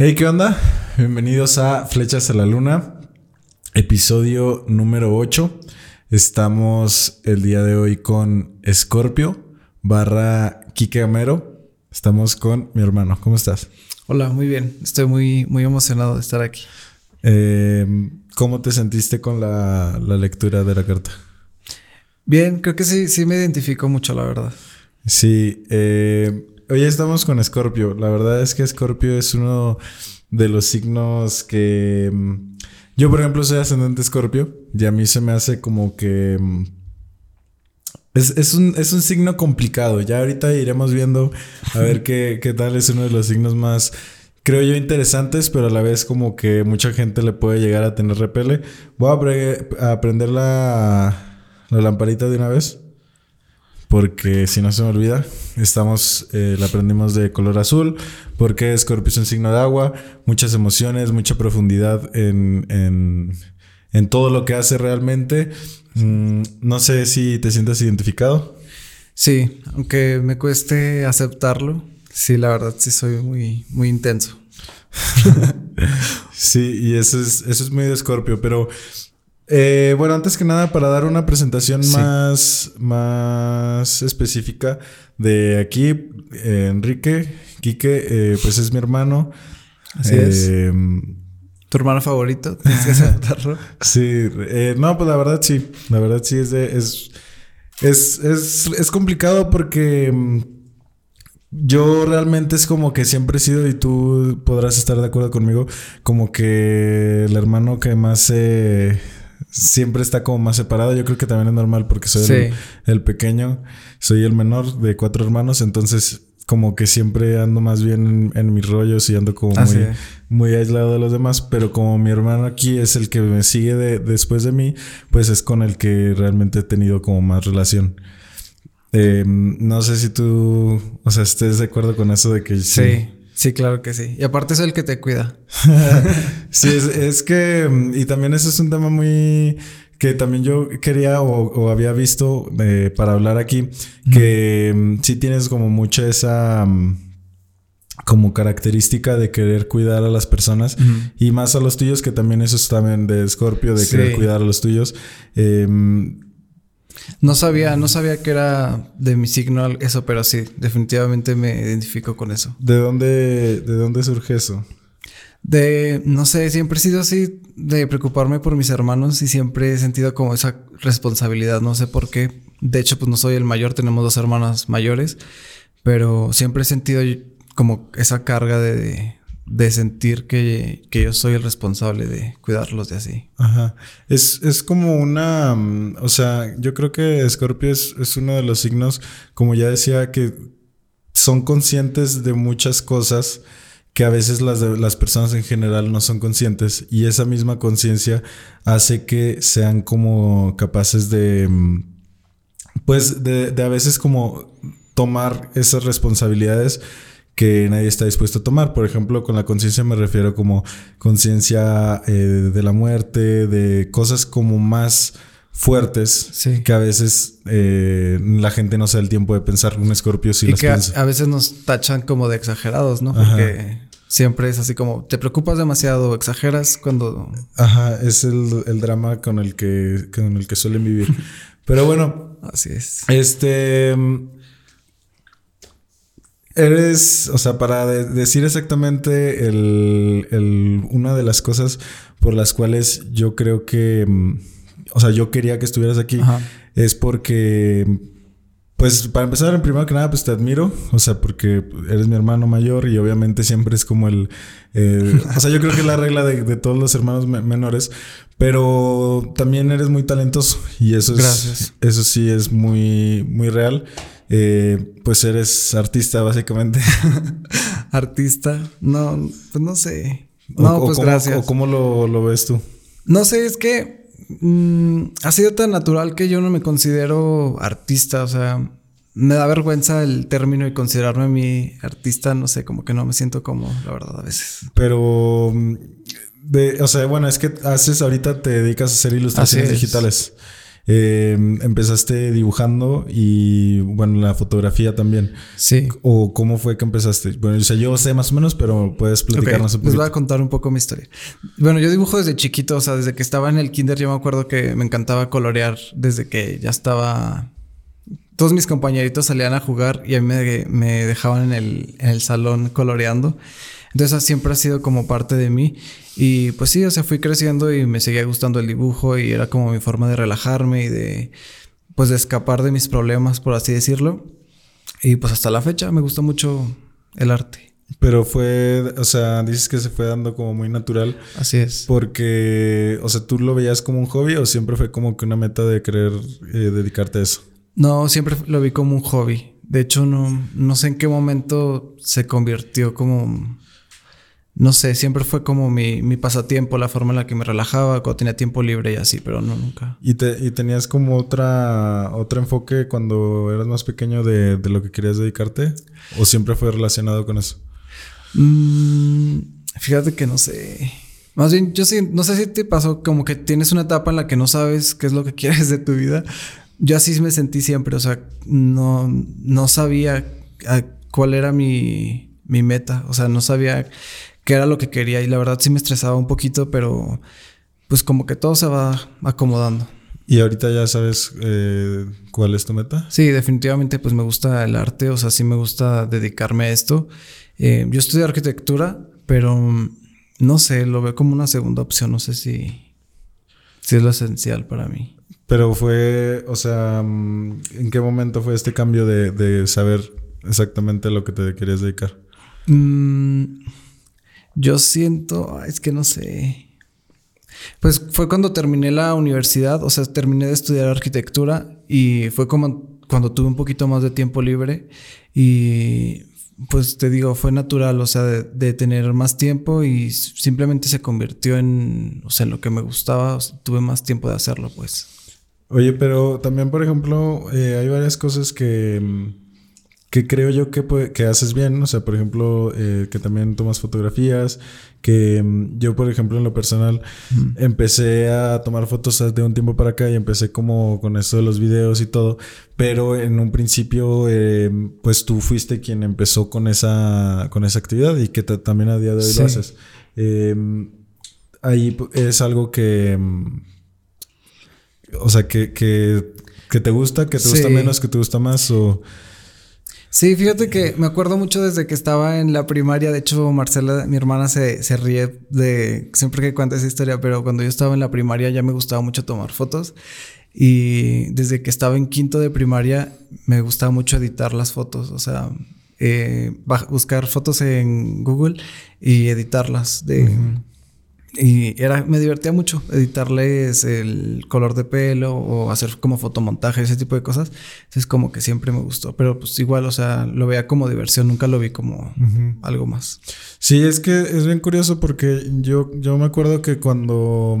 Hey, ¿qué onda? Bienvenidos a Flechas a la Luna, episodio número 8. Estamos el día de hoy con Scorpio barra Kike Amero. Estamos con mi hermano. ¿Cómo estás? Hola, muy bien. Estoy muy, muy emocionado de estar aquí. Eh, ¿Cómo te sentiste con la, la, lectura de la carta? Bien, creo que sí, sí me identifico mucho, la verdad. Sí, eh, hoy estamos con Scorpio. La verdad es que Scorpio es uno de los signos que... mm, Yo, por ejemplo, soy ascendente Scorpio y a mí se me hace como que... mm, Es, es, un, es un signo complicado. Ya ahorita iremos viendo a ver qué, qué tal es uno de los signos más, creo yo, interesantes, pero a la vez como que mucha gente le puede llegar a tener repele. Voy a, pre- a prender la, la lamparita de una vez. Porque si no se me olvida, estamos, eh, la aprendimos de color azul, porque Scorpio es un signo de agua, muchas emociones, mucha profundidad en, en, en todo lo que hace realmente. Mm, no sé si te sientes identificado. Sí, aunque me cueste aceptarlo, sí, la verdad sí soy muy, muy intenso. Sí, y eso es, eso es muy de Scorpio, pero eh, bueno, antes que nada, para dar una presentación Sí. más, más específica de aquí, eh, Enrique, Quique, eh, pues es mi hermano. Así es. Eh, ¿Tu hermano favorito? Tienes que aceptarlo. Sí, eh, no, pues la verdad sí, la verdad sí es de, es, es, es, es complicado porque mm, yo realmente es como que siempre he sido, y tú podrás estar de acuerdo conmigo, como que el hermano que más eh, siempre está como más separado, yo creo que también es normal porque soy el, Sí. el pequeño, soy el menor de cuatro hermanos, entonces como que siempre ando más bien en, en mis rollos y ando como muy, muy aislado de los demás, pero como mi hermano aquí es el que me sigue de- después de mí, pues es con el que realmente he tenido como más relación. Eh, no sé si tú, o sea, estés de acuerdo con eso de que Sí, sí, claro que sí. Y aparte es el que te cuida. Sí, es, es que, y también ese es un tema muy que también yo quería o, o había visto eh, para hablar aquí, que mm, sí tienes como mucha esa mm, como característica de querer cuidar a las personas y más a los tuyos, que también eso es también de Scorpio, de Sí. querer cuidar a los tuyos. Eh, No sabía, no sabía que era de mi signo eso, pero sí, definitivamente me identifico con eso. ¿De dónde, de dónde surge eso? De, no sé, siempre he sido así de preocuparme por mis hermanos y siempre he sentido como esa responsabilidad, no sé por qué. De hecho, pues no soy el mayor, tenemos dos hermanas mayores, pero siempre he sentido como esa carga de, de, sentir que, que yo soy el responsable de cuidarlos de así. Ajá. Es, es como una. mm, O sea, yo creo que Scorpio es, es uno de los signos, como ya decía, que son conscientes de muchas cosas que a veces las, las personas en general no son conscientes. Y esa misma conciencia hace que sean como capaces de. mm, Pues de, de a veces como tomar esas responsabilidades que nadie está dispuesto a tomar. Por ejemplo, con la conciencia me refiero como conciencia eh, de la muerte, de cosas como más fuertes Sí. que a veces eh, la gente no se da el tiempo de pensar. Un escorpio sí y las que a, piensa. a veces nos tachan como de exagerados, ¿no? Ajá. Porque siempre es así como, te preocupas demasiado, exageras cuando... Ajá, es el, el drama con el que, con el que suelen vivir. Pero bueno, Así es. Este. Eres, o sea, para de- decir exactamente el, el- una de las cosas por las cuales yo creo que, mm, o sea, yo quería que estuvieras aquí, Ajá. es porque, pues, para empezar, en primero que nada, pues te admiro, o sea, porque eres mi hermano mayor y obviamente siempre es como el, eh, o sea, yo creo que es la regla de, de todos los hermanos me- menores, pero también eres muy talentoso y eso es, Gracias. eso sí es muy, muy real. Eh, pues eres artista, básicamente. Artista, no, pues no sé. O- No, o pues cómo- gracias. o ¿Cómo lo, lo ves tú? No sé, es que mm, ha sido tan natural que yo no me considero artista, o sea, me da vergüenza el término y considerarme mi artista, no sé, como que no me siento como, la verdad, a veces. Pero, mm, de, o sea, bueno, es que haces ahorita te dedicas a hacer ilustraciones digitales. Eh, empezaste dibujando y, bueno, la fotografía también. Sí. ¿O cómo fue que empezaste? Bueno, o sea, yo sé más o menos, pero puedes platicarnos un poco. Les voy a contar un poco mi historia. Bueno, yo dibujo desde chiquito, o sea, desde que estaba en el kinder, yo me acuerdo que me encantaba colorear desde que ya estaba todos mis compañeritos salían a jugar y a mí me, dejaban en el, en el, salón coloreando. Entonces siempre ha sido como parte de mí. Y pues sí, o sea, fui creciendo y me seguía gustando el dibujo y era como mi forma de relajarme y de, pues de escapar de mis problemas, por así decirlo. Y pues hasta la fecha me gusta mucho el arte. Pero fue, o sea, dices que se fue dando como muy natural. Así es. Porque, o sea, ¿tú lo veías como un hobby o siempre fue como que una meta de querer eh, dedicarte a eso? No, siempre lo vi como un hobby. De hecho, no, no sé en qué momento se convirtió como... No sé, siempre fue como mi, mi, pasatiempo, la forma en la que me relajaba cuando tenía tiempo libre y así, pero no nunca. ¿Y, te, y tenías como otra, otro enfoque cuando eras más pequeño de, de, lo que querías dedicarte? ¿O siempre fue relacionado con eso? Mm, fíjate que no sé. Más bien, yo sí, no sé si te pasó como que tienes una etapa en la que no sabes qué es lo que quieres de tu vida yo así me sentí siempre, o sea, no, no sabía cuál era mi, mi meta, o sea, no sabía qué era lo que quería y la verdad sí me estresaba un poquito, pero pues como que todo se va acomodando. ¿Y ahorita ya sabes eh, cuál es tu meta? Sí, definitivamente pues me gusta el arte, o sea, sí me gusta dedicarme a esto. Eh, yo estudio arquitectura, pero no sé, lo veo como una segunda opción, no sé si, si es lo esencial para mí. Pero fue, o sea, mm, ¿en qué momento fue este cambio de, saber exactamente lo que te querías dedicar? Mm, yo siento, es que no sé. Pues fue cuando terminé la universidad, o sea, terminé de estudiar arquitectura y fue como cuando tuve un poquito más de tiempo libre y pues te digo, fue natural, o sea, de, tener más tiempo y simplemente se convirtió en, o sea, lo que me gustaba, tuve más tiempo de hacerlo, pues. Oye, pero también, por ejemplo, eh, hay varias cosas que, mm, que creo yo que, que haces bien. O sea, por ejemplo, eh, que también tomas fotografías. Que mm, yo, por ejemplo, en lo personal, empecé a tomar fotos de un tiempo para acá y empecé como con eso de los videos y todo. Pero en un principio, eh, pues tú fuiste quien empezó con esa, con esa actividad y que también a día de hoy lo haces. ahí es algo que mm, o sea, que, que, que te gusta, que te gusta menos, que te gusta más o... Sí, fíjate que me acuerdo mucho desde que estaba en la primaria. De hecho, Marcela, mi hermana, se, se ríe de siempre que cuenta esa historia, pero cuando yo estaba en la primaria ya me gustaba mucho tomar fotos. Y desde que estaba en quinto de primaria me gustaba mucho editar las fotos. O sea, eh, buscar fotos en Google y editarlas de, y era, me divertía mucho editarles el color de pelo o hacer como fotomontaje, ese tipo de cosas. Es como que siempre me gustó. Pero pues igual, o sea, lo veía como diversión, nunca lo vi como algo más. Sí, es que es bien curioso porque yo, yo me acuerdo que cuando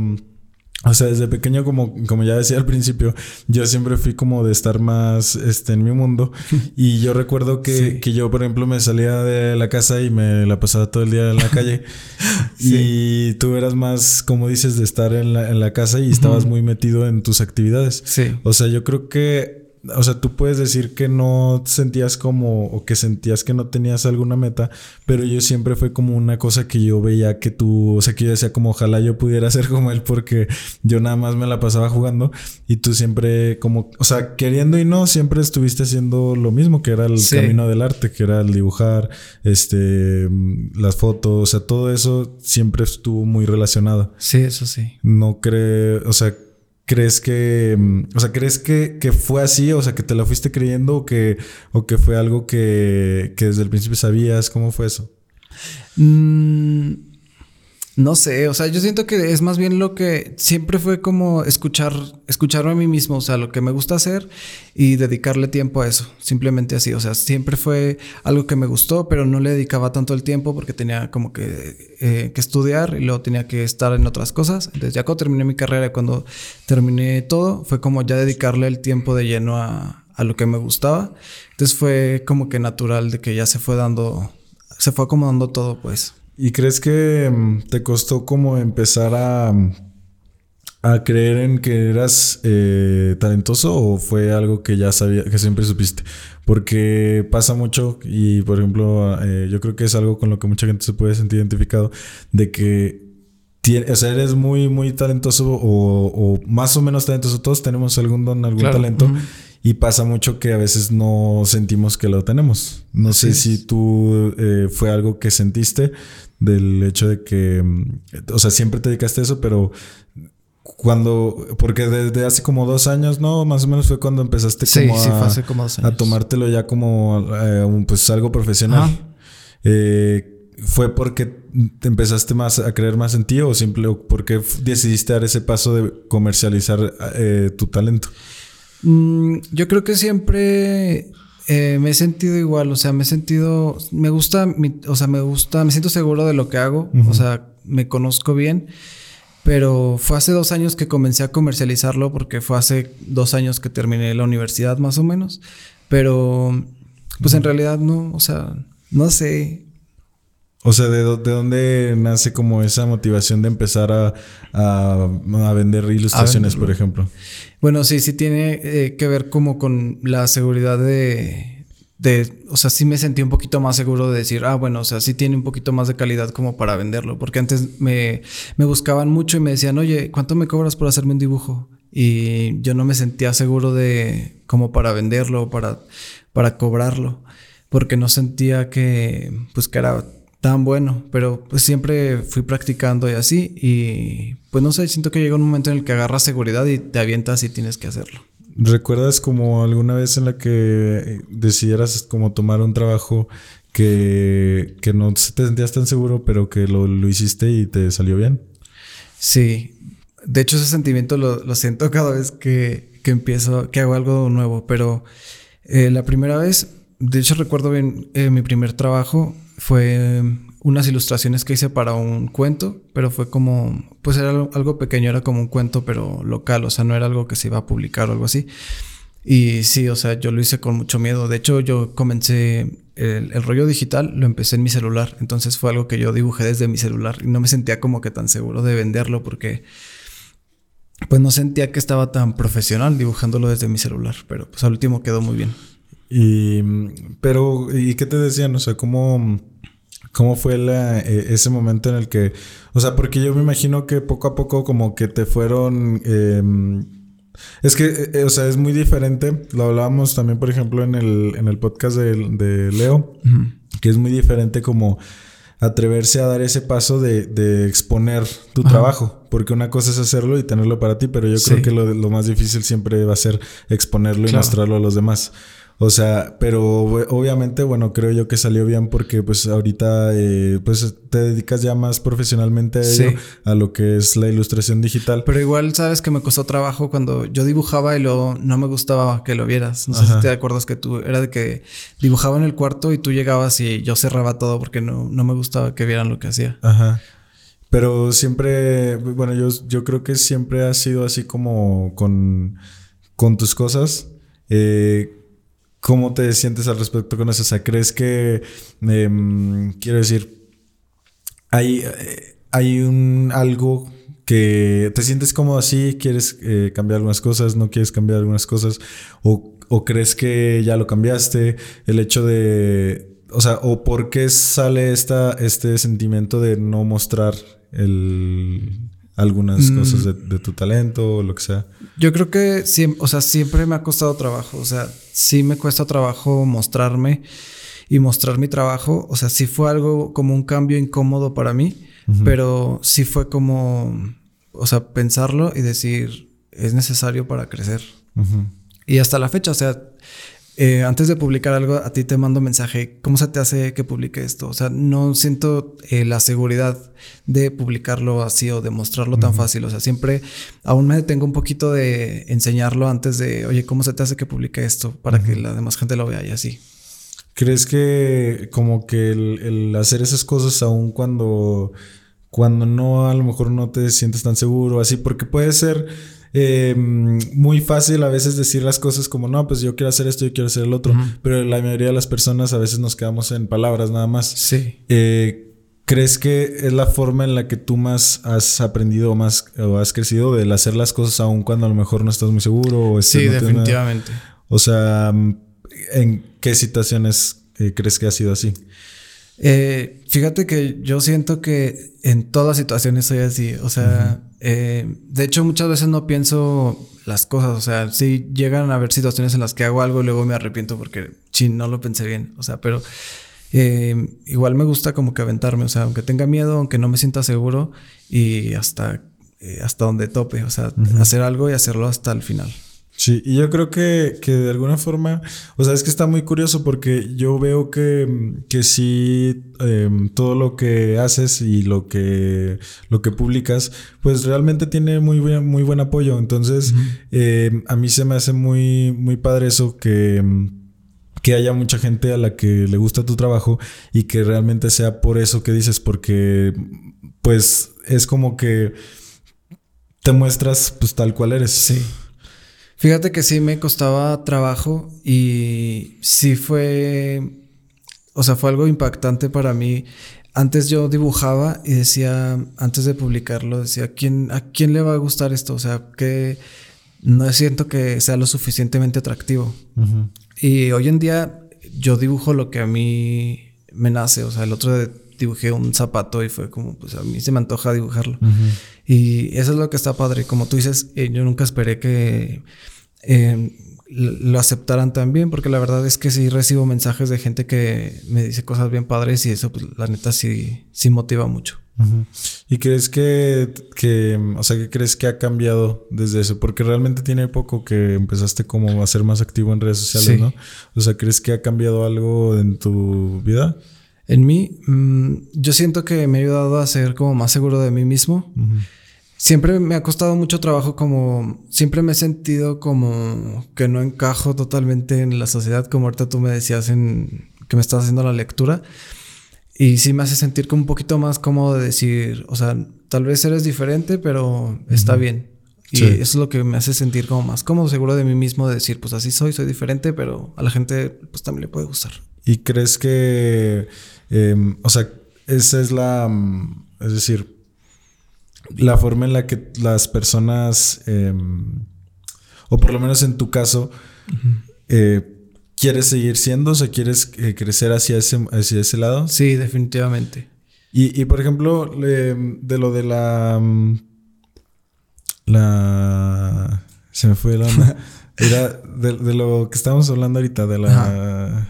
o sea, desde pequeño, como, como ya decía al principio, yo siempre fui como de estar más este, en mi mundo. Y yo recuerdo que, que yo, por ejemplo, me salía de la casa y me la pasaba todo el día en la calle. Y tú eras más, como dices, de estar en la, en la casa y estabas muy metido en tus actividades. Sí. O sea, yo creo que o sea, tú puedes decir que no sentías como, o que sentías que no tenías alguna meta, pero yo siempre fue como una cosa que yo veía que tú, o sea, que yo decía como ojalá yo pudiera ser como él porque yo nada más me la pasaba jugando y tú siempre como, o sea, queriendo y no, siempre estuviste haciendo lo mismo, que era el camino del arte, que era el dibujar, este, las fotos, o sea, todo eso siempre estuvo muy relacionado. Sí, eso sí. No creo, o sea, ¿Crees que, mm, o sea, crees que, que, fue así? O sea, que te lo fuiste creyendo o que, o que fue algo que, que desde el principio sabías? ¿Cómo fue eso? Mm, no sé, o sea, yo siento que es más bien lo que siempre fue como escuchar, escucharme a mí mismo, o sea, lo que me gusta hacer y dedicarle tiempo a eso, simplemente así, o sea, siempre fue algo que me gustó, pero no le dedicaba tanto el tiempo porque tenía como que, eh, que estudiar y luego tenía que estar en otras cosas. Entonces ya cuando terminé mi carrera y cuando terminé todo, fue como ya dedicarle el tiempo de lleno a, a lo que me gustaba. Entonces fue como que natural de que ya se fue dando, se fue acomodando todo, pues. ¿Y crees que mm, te costó como empezar a, mm, a creer en que eras eh, talentoso o fue algo que ya sabía, que siempre supiste? Porque pasa mucho y, por ejemplo, eh, yo creo que es algo con lo que mucha gente se puede sentir identificado, de que o sea, eres muy, muy talentoso o, más o menos talentoso. Todos tenemos algún don, algún talento. Y pasa mucho que a veces no sentimos que lo tenemos. No sé si tú eh, fue algo que sentiste del hecho de que, mm, o sea, siempre te dedicaste a eso, pero cuando, porque desde hace como dos años, ¿no? Más o menos fue cuando empezaste como, a, tomártelo ya como eh, pues algo profesional. Eh, ¿Fue porque te empezaste más a creer más en ti o simplemente porque decidiste dar ese paso de comercializar eh, tu talento? Mm, yo creo que siempre me he sentido igual, o sea, me he sentido, me gusta, o sea, me gusta, me siento seguro de lo que hago, o sea, me conozco bien pero fue hace dos años que comencé a comercializarlo porque fue hace dos años que terminé la universidad más o menos. Pero pues en realidad no, o sea, no sé. O sea, ¿de, dónde nace como esa motivación de empezar a, a, vender ilustraciones, por ejemplo? Bueno, sí, sí tiene eh, que ver como con la seguridad de, de, o sea, sí me sentí un poquito más seguro de decir, ah, bueno, o sea, sí tiene un poquito más de calidad como para venderlo, porque antes me, me buscaban mucho y me decían, oye, ¿cuánto me cobras por hacerme un dibujo? Y yo no me sentía seguro de como para venderlo, para, para cobrarlo, porque no sentía que, pues, que era tan bueno, pero pues siempre fui practicando y así, y pues no sé, siento que llega un momento en el que agarras seguridad y te avientas y tienes que hacerlo. ¿Recuerdas como alguna vez en la que decidieras como tomar un trabajo que, que no te sentías tan seguro, pero que lo, lo, hiciste y te salió bien? Sí. De hecho, ese sentimiento lo, lo siento cada vez que, que, empiezo, que hago algo nuevo, pero eh, la primera vez, de hecho recuerdo bien eh, mi primer trabajo, fue unas ilustraciones que hice para un cuento, pero fue como, pues era algo pequeño, era como un cuento, pero local, o sea, no era algo que se iba a publicar o algo así. Y sí, o sea, yo lo hice con mucho miedo. De hecho, yo comencé el, rollo digital, lo empecé en mi celular. Entonces fue algo que yo dibujé desde mi celular y no me sentía como que tan seguro de venderlo porque pues no sentía que estaba tan profesional dibujándolo desde mi celular. Pero pues al último quedó muy bien. Y, pero, ¿y qué te decían? O sea, ¿cómo ¿Cómo fue e, ese momento en el que, o sea, porque yo me imagino que poco a poco como que te fueron... Em, es que, e, e, o sea, es muy diferente. Lo hablábamos también, por ejemplo, en el, en el podcast de, Leo, que es muy diferente como atreverse a dar ese paso de, exponer tu trabajo. Porque una cosa es hacerlo y tenerlo para ti, pero yo creo que lo, lo, más difícil siempre va a ser exponerlo y mostrarlo a los demás. O sea, pero obviamente, bueno, creo yo que salió bien porque pues ahorita eh, pues te dedicas ya más profesionalmente a ello, a lo que es la ilustración digital. Pero igual sabes que me costó trabajo cuando yo dibujaba y luego no me gustaba que lo vieras. No sé si te acuerdas que tú era de que dibujaba en el cuarto y tú llegabas y yo cerraba todo porque no, no me gustaba que vieran lo que hacía. Ajá. Pero siempre, bueno, yo, yo creo que siempre ha sido así como con, con tus cosas. Eh, ¿Cómo te sientes al respecto con eso? O sea, ¿crees que, em, quiero decir, hay, eh, hay un algo que te sientes como así, quieres eh, cambiar algunas cosas, no quieres cambiar algunas cosas, o, o, crees que ya lo cambiaste, el hecho de, o sea, o por qué sale esta, este sentimiento de no mostrar el, algunas mm. cosas de, de, tu talento o lo que sea. Yo creo que siempre, o sea, siempre me ha costado trabajo, o sea, sí me cuesta trabajo mostrarme y mostrar mi trabajo. O sea, sí fue algo como un cambio incómodo para mí, pero sí fue como, o sea, pensarlo y decir, es necesario para crecer. Y hasta la fecha, o sea, eh, antes de publicar algo, a ti te mando mensaje, ¿cómo se te hace que publique esto? O sea, no siento eh, la seguridad de publicarlo así o de mostrarlo tan fácil. O sea, siempre aún me tengo un poquito de enseñarlo antes de, oye, ¿cómo se te hace que publique esto? Para que la demás gente lo vea y así. ¿Crees que como que el, hacer esas cosas aún cuando, cuando no, a lo mejor no te sientes tan seguro, así, porque puede ser eh, muy fácil a veces decir las cosas como, no, pues yo quiero hacer esto, yo quiero hacer el otro, pero la mayoría de las personas a veces nos quedamos en palabras nada más. Sí. Eh, ¿Crees que es la forma en la que tú más has aprendido o más o has crecido del hacer las cosas aún cuando a lo mejor no estás muy seguro? O sí, definitivamente. O sea, ¿en qué situaciones eh, crees que ha sido así? Eh, fíjate que yo siento que en todas las situaciones soy así. O sea, eh, de hecho muchas veces no pienso las cosas. O sea, sí llegan a haber situaciones en las que hago algo y luego me arrepiento porque, chin, no lo pensé bien. O sea, pero eh, igual me gusta como que aventarme, o sea, aunque tenga miedo, aunque no me sienta seguro y hasta, eh, hasta donde tope, o sea, hacer algo y hacerlo hasta el final. Sí, y yo creo que, que, de alguna forma, o sea, es que está muy curioso porque yo veo que, que sí, em, todo lo que haces y lo que, lo que publicas, pues realmente tiene muy buen, muy buen apoyo. Entonces, em, a mí se me hace muy, muy padre eso que em, que haya mucha gente a la que le gusta tu trabajo y que realmente sea por eso que dices, porque pues es como que te muestras pues tal cual eres. Sí. Fíjate que sí me costaba trabajo y sí fue, o sea, fue algo impactante para mí. Antes yo dibujaba y decía, antes de publicarlo, decía, ¿a quién, ¿a quién le va a gustar esto? O sea, que no siento que sea lo suficientemente atractivo. Y hoy en día yo dibujo lo que a mí me nace. O sea, el otro día dibujé un zapato y fue como, pues a mí se me antoja dibujarlo. Y eso es lo que está padre. Como tú dices, eh, yo nunca esperé que eh, lo aceptaran tan bien, porque la verdad es que sí recibo mensajes de gente que me dice cosas bien padres y eso, pues la neta sí, sí motiva mucho. ¿Y crees que, que, o sea, qué crees que ha cambiado desde eso? Porque realmente tiene poco que empezaste como a ser más activo en redes sociales, ¿no? O sea, ¿crees que ha cambiado algo en tu vida? En mí, mm, yo siento que me ha ayudado a ser como más seguro de mí mismo. Siempre me ha costado mucho trabajo como, siempre me he sentido como que no encajo totalmente en la sociedad, como ahorita tú me decías en que me estás haciendo la lectura. Y sí me hace sentir como un poquito más cómodo de decir, o sea, tal vez eres diferente, pero está bien. Y eso es lo que me hace sentir como más cómodo, seguro de mí mismo, de decir, pues así soy, soy diferente, pero a la gente pues también le puede gustar. ¿Y crees que, em, o sea, esa es la, mm, es decir, la forma en la que las personas, em, o por lo menos en tu caso, eh, ¿Quieres seguir siendo? O sea, ¿quieres eh, crecer hacia ese, hacia ese lado? Sí, definitivamente. Y, por ejemplo, de lo de la. Mm, la. Se me fue la onda. Era de, lo que estábamos hablando ahorita, de la.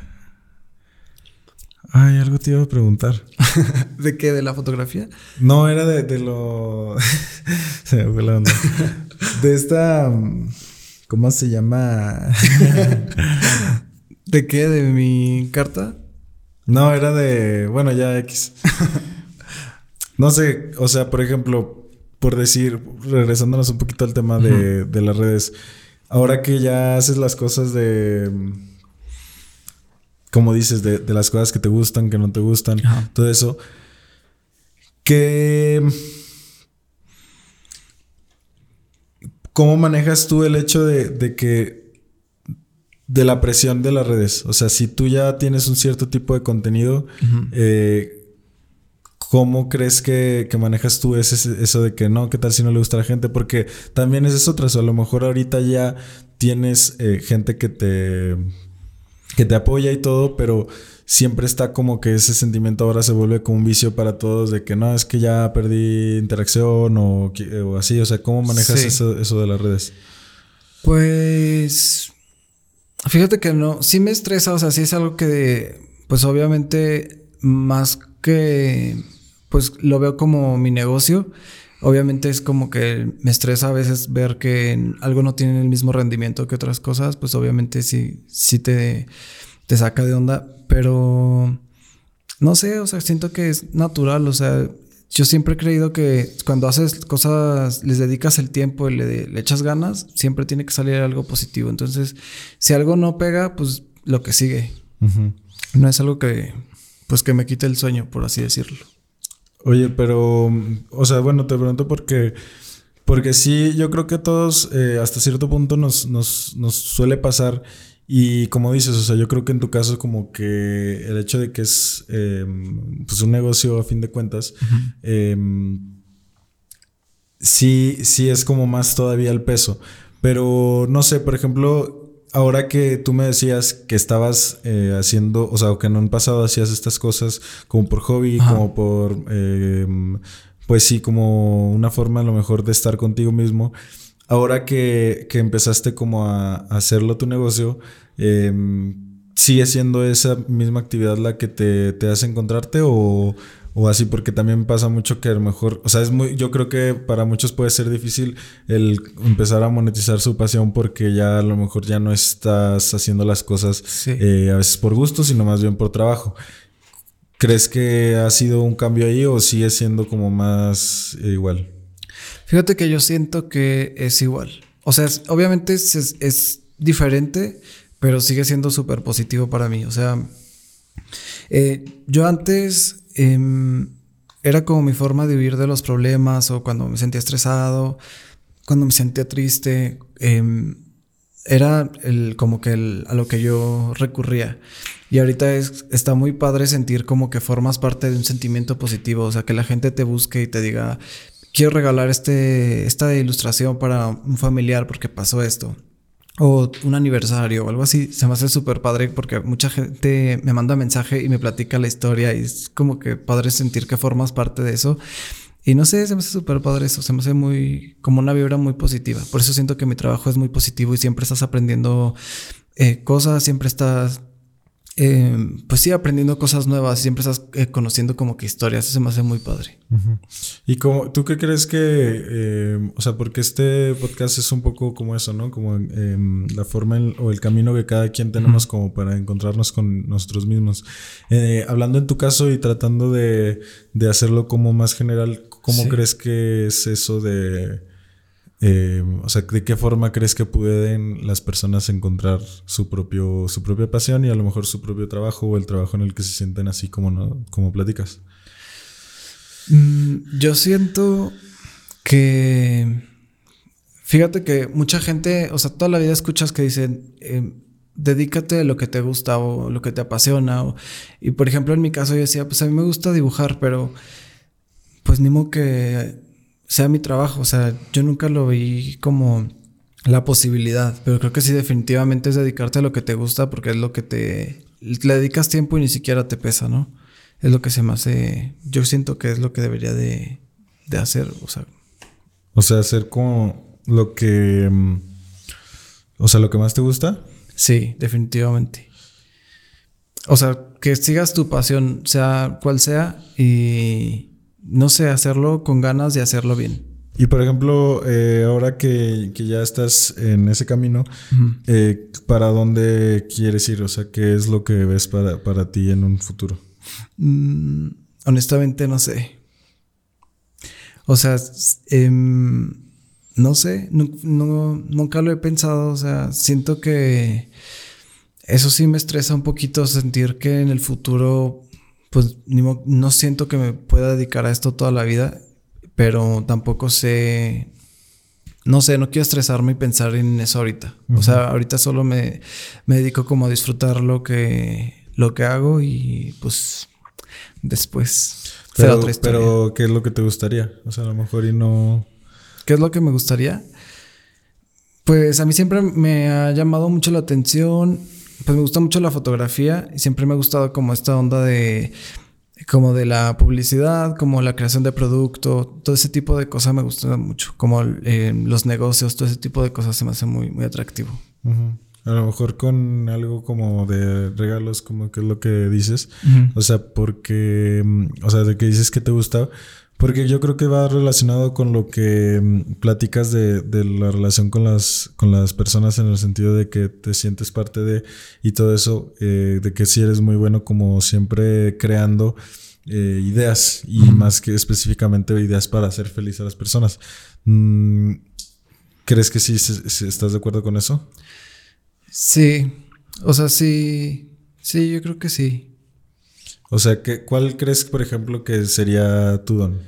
Ay, algo te iba a preguntar. ¿De qué? ¿De la fotografía? No, era de, de lo. se me fue la onda. De esta. ¿Cómo se llama? ¿De qué? ¿De mi carta? No, era de. Bueno, ya X. no sé, o sea, por ejemplo, por decir, regresándonos un poquito al tema de, las redes. Ahora que ya haces las cosas de. Como dices, de, las cosas que te gustan, que no te gustan, todo eso. ¿Qué. ¿Cómo manejas tú el hecho de que de la presión de las redes. O sea, si tú ya tienes un cierto tipo de contenido, eh, ¿cómo crees que, manejas tú ese, eso de que no, qué tal si no le gusta a la gente? Porque también es otra, o a lo mejor ahorita ya tienes eh, gente que te, que te apoya y todo, pero siempre está como que ese sentimiento ahora se vuelve como un vicio para todos de que no, es que ya perdí interacción o, así. O sea, ¿cómo manejas eso, eso de las redes? Pues Fíjate que no, sí me estresa, o sea, sí es algo que, pues obviamente, más que, pues lo veo como mi negocio. Obviamente es como que me estresa a veces ver que algo no tiene el mismo rendimiento que otras cosas, pues obviamente sí, sí te, te saca de onda, pero no sé, o sea, siento que es natural, o sea, yo siempre he creído que cuando haces cosas, les dedicas el tiempo y le, echas ganas, siempre tiene que salir algo positivo. Entonces, si algo no pega, pues lo que sigue. No es algo que, pues que me quite el sueño, por así decirlo. Oye, pero, o sea, bueno, te pregunto porque, porque sí, yo creo que a todos eh, hasta cierto punto nos, nos, nos suele pasar Y como dices, o sea, yo creo que en tu caso como que el hecho de que es em, pues un negocio a fin de cuentas, em, sí, sí es como más todavía el peso. Pero no sé, por ejemplo, ahora que tú me decías que estabas eh, haciendo, o sea, que en un pasado hacías estas cosas como por hobby, como por, em, pues sí, como una forma a lo mejor de estar contigo mismo. Ahora que, empezaste como a, hacerlo tu negocio, em, ¿sigue siendo esa misma actividad la que te, hace encontrarte o, así? Porque también pasa mucho que a lo mejor, o sea, es muy, yo creo que para muchos puede ser difícil el empezar a monetizar su pasión porque ya a lo mejor ya no estás haciendo las cosas eh, a veces por gusto, sino más bien por trabajo. ¿Crees que ha sido un cambio ahí o sigue siendo como más igual? Fíjate que yo siento que es igual. O sea, obviamente es, diferente, pero sigue siendo súper positivo para mí. O sea, eh, yo antes em, era como mi forma de huir de los problemas o cuando me sentía estresado, cuando me sentía triste. Em, era el, como que a lo que yo recurría. Y ahorita es, está muy padre sentir como que formas parte de un sentimiento positivo, o sea, que la gente te busque y te diga, quiero regalar este, esta ilustración para un familiar porque pasó esto. O un aniversario o algo así. Se me hace súper padre porque mucha gente me manda mensaje y me platica la historia y es como que padre sentir que formas parte de eso. Y no sé, se me hace súper padre eso, se me hace muy, como una vibra muy positiva. Por eso siento que mi trabajo es muy positivo y siempre estás aprendiendo eh, cosas, siempre estás eh, pues sí, aprendiendo cosas nuevas, siempre estás eh, conociendo como que historias, eso se me hace muy padre. ¿Y como, tú qué crees que, eh, o sea, porque este podcast es un poco como eso, ¿no? Como em, la forma o el camino que cada quien tenemos como para encontrarnos con nosotros mismos. hablando en tu caso y tratando de, hacerlo como más general, ¿cómo crees que es eso de eh, o sea, ¿de qué forma crees que pueden las personas encontrar su, propio, su propia pasión y a lo mejor su propio trabajo o el trabajo en el que se sienten así como, ¿no? como platicas? Mm, yo siento que... Fíjate que mucha gente, o sea, toda la vida escuchas que dicen, eh, dedícate a lo que te gusta o lo que te apasiona. y por ejemplo, en mi caso yo decía, pues a mí me gusta dibujar, pero pues ni modo que sea mi trabajo. O sea, yo nunca lo vi como la posibilidad, pero creo que sí definitivamente es dedicarte a lo que te gusta porque es lo que te... Le dedicas tiempo y ni siquiera te pesa, ¿no? Es lo que se me hace... Yo siento que es lo que debería de, de hacer, o sea... O sea, hacer como lo que... Mm, o sea, lo que más te gusta. Sí, definitivamente. O sea, que sigas tu pasión, sea cual sea, y, no sé, hacerlo con ganas de hacerlo bien. Y por ejemplo, eh, ahora que, ya estás en ese camino, eh, ¿para dónde quieres ir? O sea, ¿qué es lo que ves para, ti en un futuro? Mm, honestamente, no sé. O sea, em, no sé, nunca lo he pensado. O sea, siento que eso sí me estresa un poquito sentir que en el futuro pues no siento que me pueda dedicar a esto toda la vida, pero tampoco sé, no sé, no quiero estresarme y pensar en eso ahorita. O sea, ahorita solo me, me, dedico como a disfrutar lo que, lo que hago y pues después pero, Pero, ¿qué es lo que te gustaría? O sea, a lo mejor y no... ¿Qué es lo que me gustaría? Pues a mí siempre me ha llamado mucho la atención pues me gusta mucho la fotografía y siempre me ha gustado como esta onda de como de la publicidad, como la creación de producto, todo ese tipo de cosas me gustan mucho, como eh, los negocios, todo ese tipo de cosas se me hace muy, muy atractivo. A lo mejor con algo como de regalos, como que es lo que dices, o sea, porque, mm, o sea, de que dices que te gusta, porque yo creo que va relacionado con lo que mm, platicas de, la relación con las, con las personas en el sentido de que te sientes parte de y todo eso, eh, de que sí eres muy bueno como siempre creando eh, ideas y más que específicamente ideas para hacer feliz a las personas. Mm, ¿Crees que sí, estás de acuerdo con eso? Sí, o sea, sí, sí, yo creo que sí. O sea, que, ¿cuál crees, por ejemplo, que sería tu don?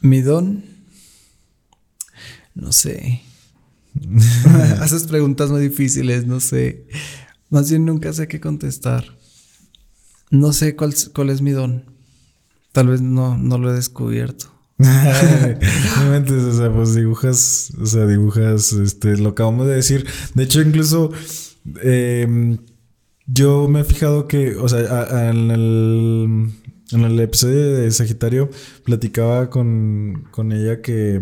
Mi don, no sé. Haces preguntas muy difíciles, no sé. Más bien nunca sé qué contestar. No sé cuál, cuál es mi don. Tal vez no, no lo he descubierto. o sea, pues dibujas, o sea, dibujas, este, lo acabamos de decir. De hecho, incluso em, yo me he fijado que, o sea, en, el, episodio de Sagitario platicaba con, con ella que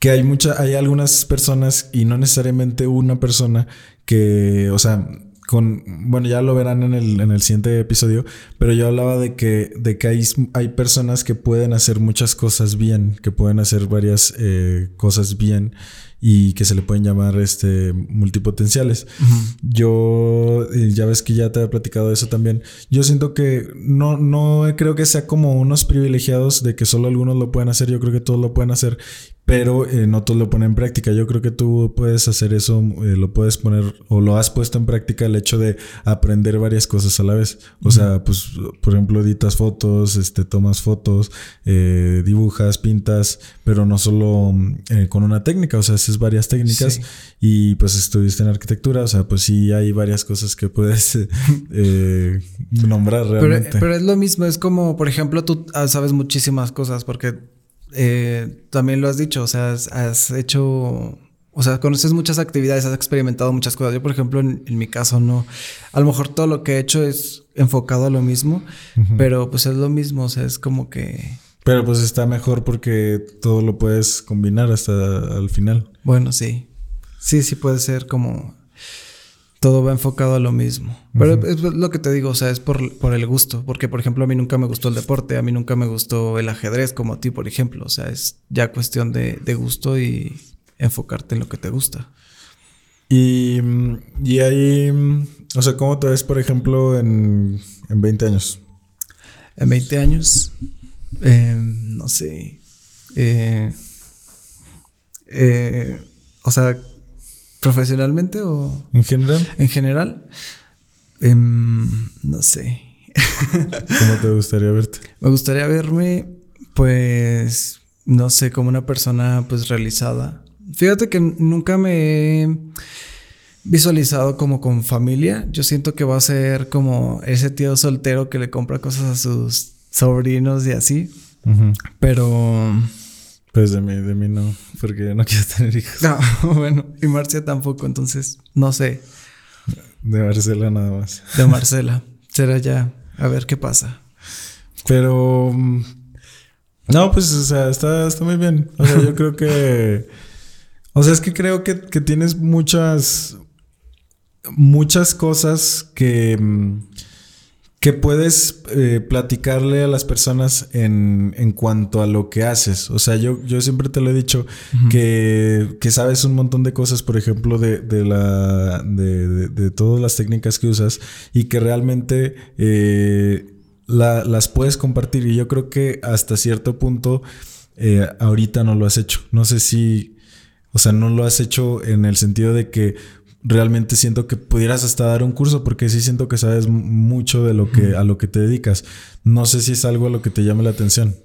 que hay mucha, hay algunas personas y no necesariamente una persona que, o sea, con, bueno, ya lo verán en el, en el siguiente episodio, pero yo hablaba de que, de que hay, hay personas que pueden hacer muchas cosas bien, que pueden hacer varias eh, cosas bien y que se le pueden llamar este multipotenciales. Yo ya ves que ya te he platicado de eso también. Yo siento que no no creo que sea como unos privilegiados de que solo algunos lo pueden hacer, yo creo que todos lo pueden hacer pero eh, no todos lo ponen en práctica. Yo creo que tú puedes hacer eso, eh, lo puedes poner o lo has puesto en práctica el hecho de aprender varias cosas a la vez. O sea, pues, por ejemplo, editas fotos, este, tomas fotos, eh, dibujas, pintas, pero no solo con una técnica, o sea, haces varias técnicas y pues estuviste en arquitectura, o sea, pues sí hay varias cosas que puedes nombrar realmente. pero es lo mismo, es como, por ejemplo, tú ah, sabes muchísimas cosas porque eh, también lo has dicho, o sea, has, hecho, o sea, conoces muchas actividades, has experimentado muchas cosas. Yo, por ejemplo, en, mi caso no, a lo mejor todo lo que he hecho es enfocado a lo mismo, pero pues es lo mismo, o sea, es como que... Pero pues está mejor porque todo lo puedes combinar hasta al final. Bueno, sí. Sí, sí puede ser como todo va enfocado a lo mismo. Pero es lo que te digo, o sea, es por, por, el gusto. Porque, por ejemplo, a mí nunca me gustó el deporte, a mí nunca me gustó el ajedrez como a ti, por ejemplo. O sea, es ya cuestión de, gusto y enfocarte en lo que te gusta. Y, y ahí, o sea, ¿cómo te ves, por ejemplo, en, en 20 años? En 20 años, em, no sé. Eh, eh, o sea, ¿Profesionalmente o...? ¿En general? En general. Em, no sé. ¿Cómo te gustaría verte? Me gustaría verme, pues, no sé, como una persona, pues, realizada. Fíjate que nunca me he visualizado como con familia. Yo siento que va a ser como ese tío soltero que le compra cosas a sus sobrinos y así. Pero pues de mí, de mí no, porque no quiero tener hijos. No, bueno, y Marcia tampoco, entonces, no sé. De Marcela nada más. De Marcela. Será ya, a ver qué pasa. Pero... Mm, no, pues, o sea, está, está muy bien. O sea, yo creo que... O sea, es que creo que, que tienes muchas... Muchas cosas que que puedes eh, platicarle a las personas en, en, cuanto a lo que haces. O sea, yo, yo siempre te lo he dicho que, que, sabes un montón de cosas, por ejemplo, de, de la, de, de, todas las técnicas que usas y que realmente eh, las puedes compartir. Y yo creo que hasta cierto punto eh, ahorita no lo has hecho. No sé si, o sea, no lo has hecho en el sentido de que realmente siento que pudieras hasta dar un curso porque sí siento que sabes mucho de lo que a lo que te dedicas. No sé si es algo a lo que te llame la atención.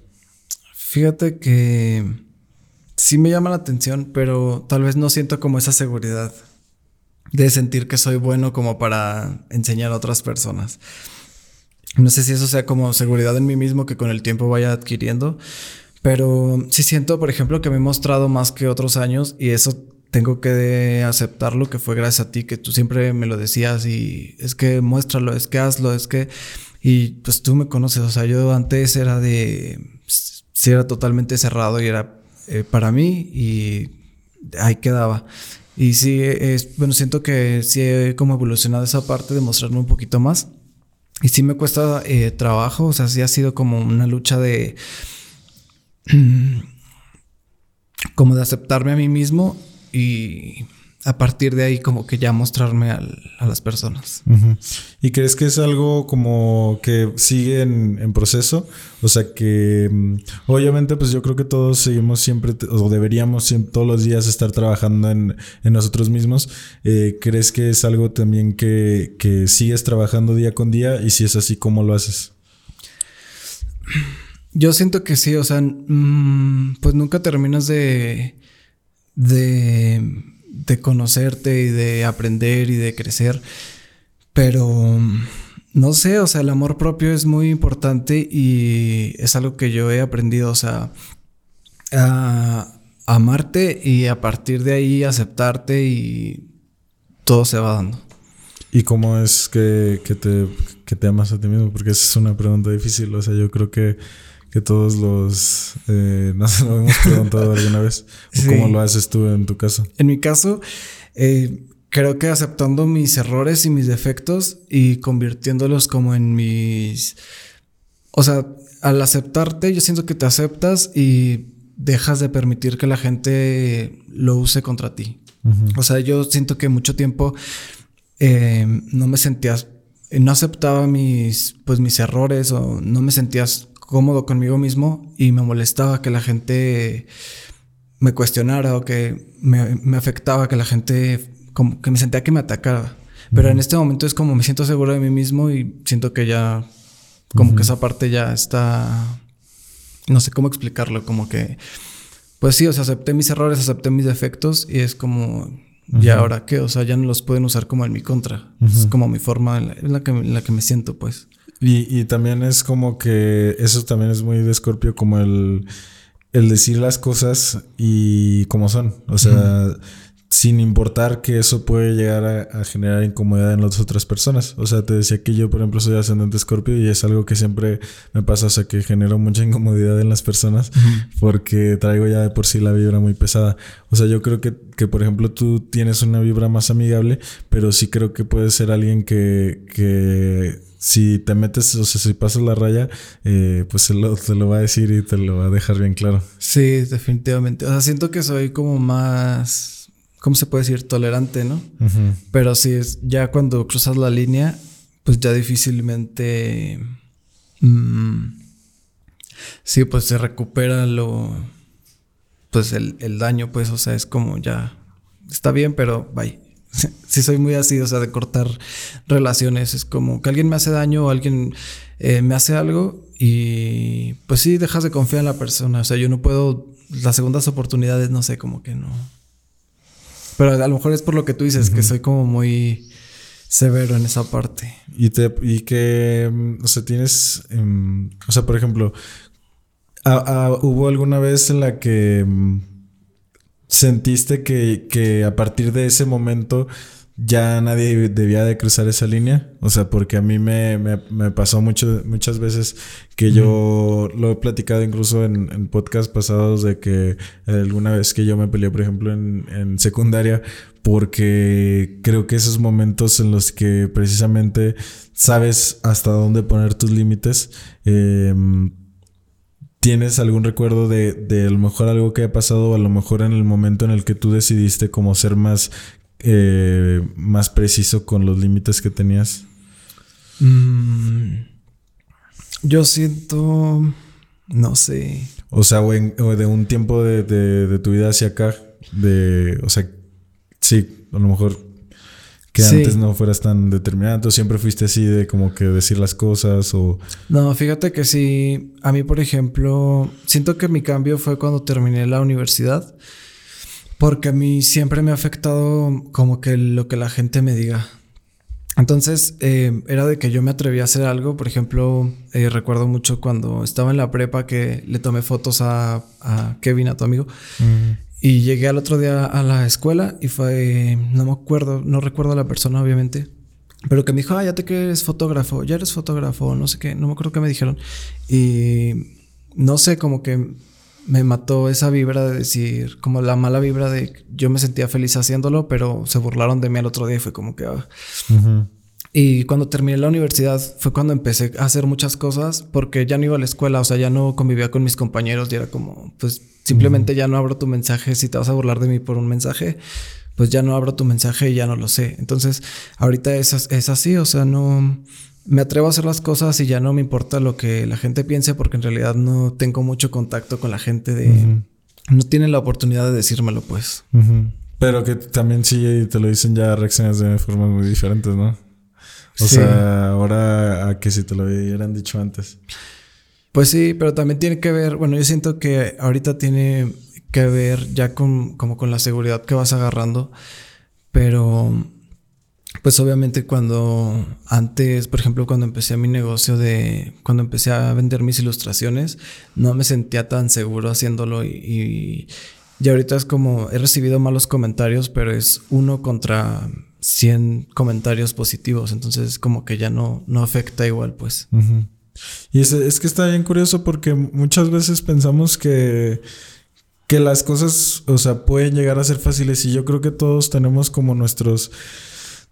Fíjate que sí me llama la atención, pero tal vez no siento como esa seguridad de sentir que soy bueno como para enseñar a otras personas. No sé si eso sea como seguridad en mí mismo que con el tiempo vaya adquiriendo, pero sí siento, por ejemplo, que me he mostrado más que otros años y eso tengo que aceptarlo que fue gracias a ti, que tú siempre me lo decías y es que muéstralo, es que hazlo, es que... Y pues tú me conoces, o sea, yo antes era de... Sí era totalmente cerrado y era eh, para mí y ahí quedaba. Y sí, es, bueno, siento que sí he como evolucionado esa parte de mostrarme un poquito más. Y sí me cuesta eh, trabajo, o sea, sí ha sido como una lucha de... como de aceptarme a mí mismo y a partir de ahí como que ya mostrarme a las personas. ¿Y crees que es algo como que sigue en, proceso? O sea que mm, obviamente pues yo creo que todos seguimos siempre o deberíamos todos los días estar trabajando en, nosotros mismos. Eh, ¿Crees que es algo también que, que sigues trabajando día con día? Y si es así, ¿cómo lo haces? Yo siento que sí, o sea, mm, pues nunca terminas de de, de conocerte y de aprender y de crecer. Pero no sé, o sea, el amor propio es muy importante y es algo que yo he aprendido, o sea, a amarte y a partir de ahí aceptarte y todo se va dando. ¿Y cómo es que, te, que te amas a ti mismo? Porque esa es una pregunta difícil, o sea, yo creo que que todos los eh, nos lo hemos preguntado alguna vez. ¿Cómo lo haces tú en tu caso? En mi caso, eh, creo que aceptando mis errores y mis defectos y convirtiéndolos como en mis... O sea, al aceptarte, yo siento que te aceptas y dejas de permitir que la gente lo use contra ti. O sea, yo siento que mucho tiempo eh, no me sentías, no aceptaba mis, pues mis errores o no me sentías cómodo conmigo mismo y me molestaba que la gente me cuestionara o que me, afectaba que la gente como que me sentía que me atacaba. Pero en este momento es como me siento seguro de mí mismo y siento que ya como que esa parte ya está no sé cómo explicarlo, como que pues sí, o sea, acepté mis errores, acepté mis defectos y es como ¿Y ahora qué? O sea, ya no los pueden usar como en mi contra. Es como mi forma en la, que, en la que me siento, pues. Y, y, también es como que eso también es muy de Scorpio, como el, el decir las cosas y como son. O sea, sin importar que eso puede llegar a, generar incomodidad en las otras personas. O sea, te decía que yo, por ejemplo, soy ascendente Scorpio y es algo que siempre me pasa, o sea, que genero mucha incomodidad en las personas porque traigo ya de por sí la vibra muy pesada. O sea, yo creo que, que, por ejemplo, tú tienes una vibra más amigable, pero sí creo que puedes ser alguien que, que si te metes, o sea, si pasas la raya, eh, pues te lo, te lo va a decir y te lo va a dejar bien claro. Sí, definitivamente. O sea, siento que soy como más ¿cómo se puede decir? Tolerante, ¿no? Pero si es ya cuando cruzas la línea, pues ya difícilmente... Mm, sí, pues se recupera lo... Pues el, daño, pues, o sea, es como ya... Está bien, pero bye. sí soy muy así, o sea, de cortar relaciones. Es como que alguien me hace daño o alguien eh, me hace algo y pues sí, dejas de confiar en la persona. O sea, yo no puedo... Las segundas oportunidades, no sé, como que no pero a lo mejor es por lo que tú dices, que soy como muy severo en esa parte. Y, te, y que, mm, o sea, tienes, em, o sea, por ejemplo, ¿hubo alguna vez en la que mm, sentiste que, que a partir de ese momento ya nadie debía de cruzar esa línea. O sea, porque a mí me, me, pasó mucho, muchas veces que yo lo he platicado incluso en, en podcasts pasados de que alguna vez que yo me peleé, por ejemplo, en, en secundaria, porque creo que esos momentos en los que precisamente sabes hasta dónde poner tus límites, em, ¿Tienes algún recuerdo de, de, a lo mejor algo que haya pasado o a lo mejor en el momento en el que tú decidiste como ser más eh, más preciso con los límites que tenías? Mm, yo siento, no sé. O sea, o, de un tiempo de, tu vida hacia acá, de, o sea, sí, a lo mejor que antes no fueras tan determinado, siempre fuiste así de como que decir las cosas o... No, fíjate que sí, a mí por ejemplo, siento que mi cambio fue cuando terminé la universidad. Porque a mí siempre me ha afectado como que lo que la gente me diga. Entonces, eh, era de que yo me atreví a hacer algo. Por ejemplo, eh, recuerdo mucho cuando estaba en la prepa que le tomé fotos a, Kevin, a tu amigo. Y llegué al otro día a la escuela y fue, no me acuerdo, no recuerdo a la persona, obviamente. Pero que me dijo, ah, ya te eres fotógrafo, ya eres fotógrafo, no sé qué, no me acuerdo qué me dijeron. Y no sé, como que me mató esa vibra de decir, como la mala vibra de yo me sentía feliz haciéndolo, pero se burlaron de mí al otro día y fue como que... Ah. Y cuando terminé la universidad fue cuando empecé a hacer muchas cosas porque ya no iba a la escuela, o sea, ya no convivía con mis compañeros y era como, pues simplemente ya no abro tu mensaje, si te vas a burlar de mí por un mensaje, pues ya no abro tu mensaje y ya no lo sé. Entonces, ahorita es, es así, o sea, no me atrevo a hacer las cosas y ya no me importa lo que la gente piense porque en realidad no tengo mucho contacto con la gente de... No tienen la oportunidad de decírmelo, pues. Pero que también sí te lo dicen ya reacciones de formas muy diferentes, ¿no? O sea, ahora a que si te lo hubieran dicho antes. Pues sí, pero también tiene que ver, bueno, yo siento que ahorita tiene que ver ya con, como con la seguridad que vas agarrando. Pero, pues obviamente cuando antes, por ejemplo, cuando empecé mi negocio de, cuando empecé a vender mis ilustraciones, no me sentía tan seguro haciéndolo y, y, ahorita es como, he recibido malos comentarios, pero es uno contra 100 comentarios positivos, entonces como que ya no, no afecta igual, pues. Y es, es que está bien curioso porque muchas veces pensamos que que las cosas, o sea, pueden llegar a ser fáciles y yo creo que todos tenemos como nuestros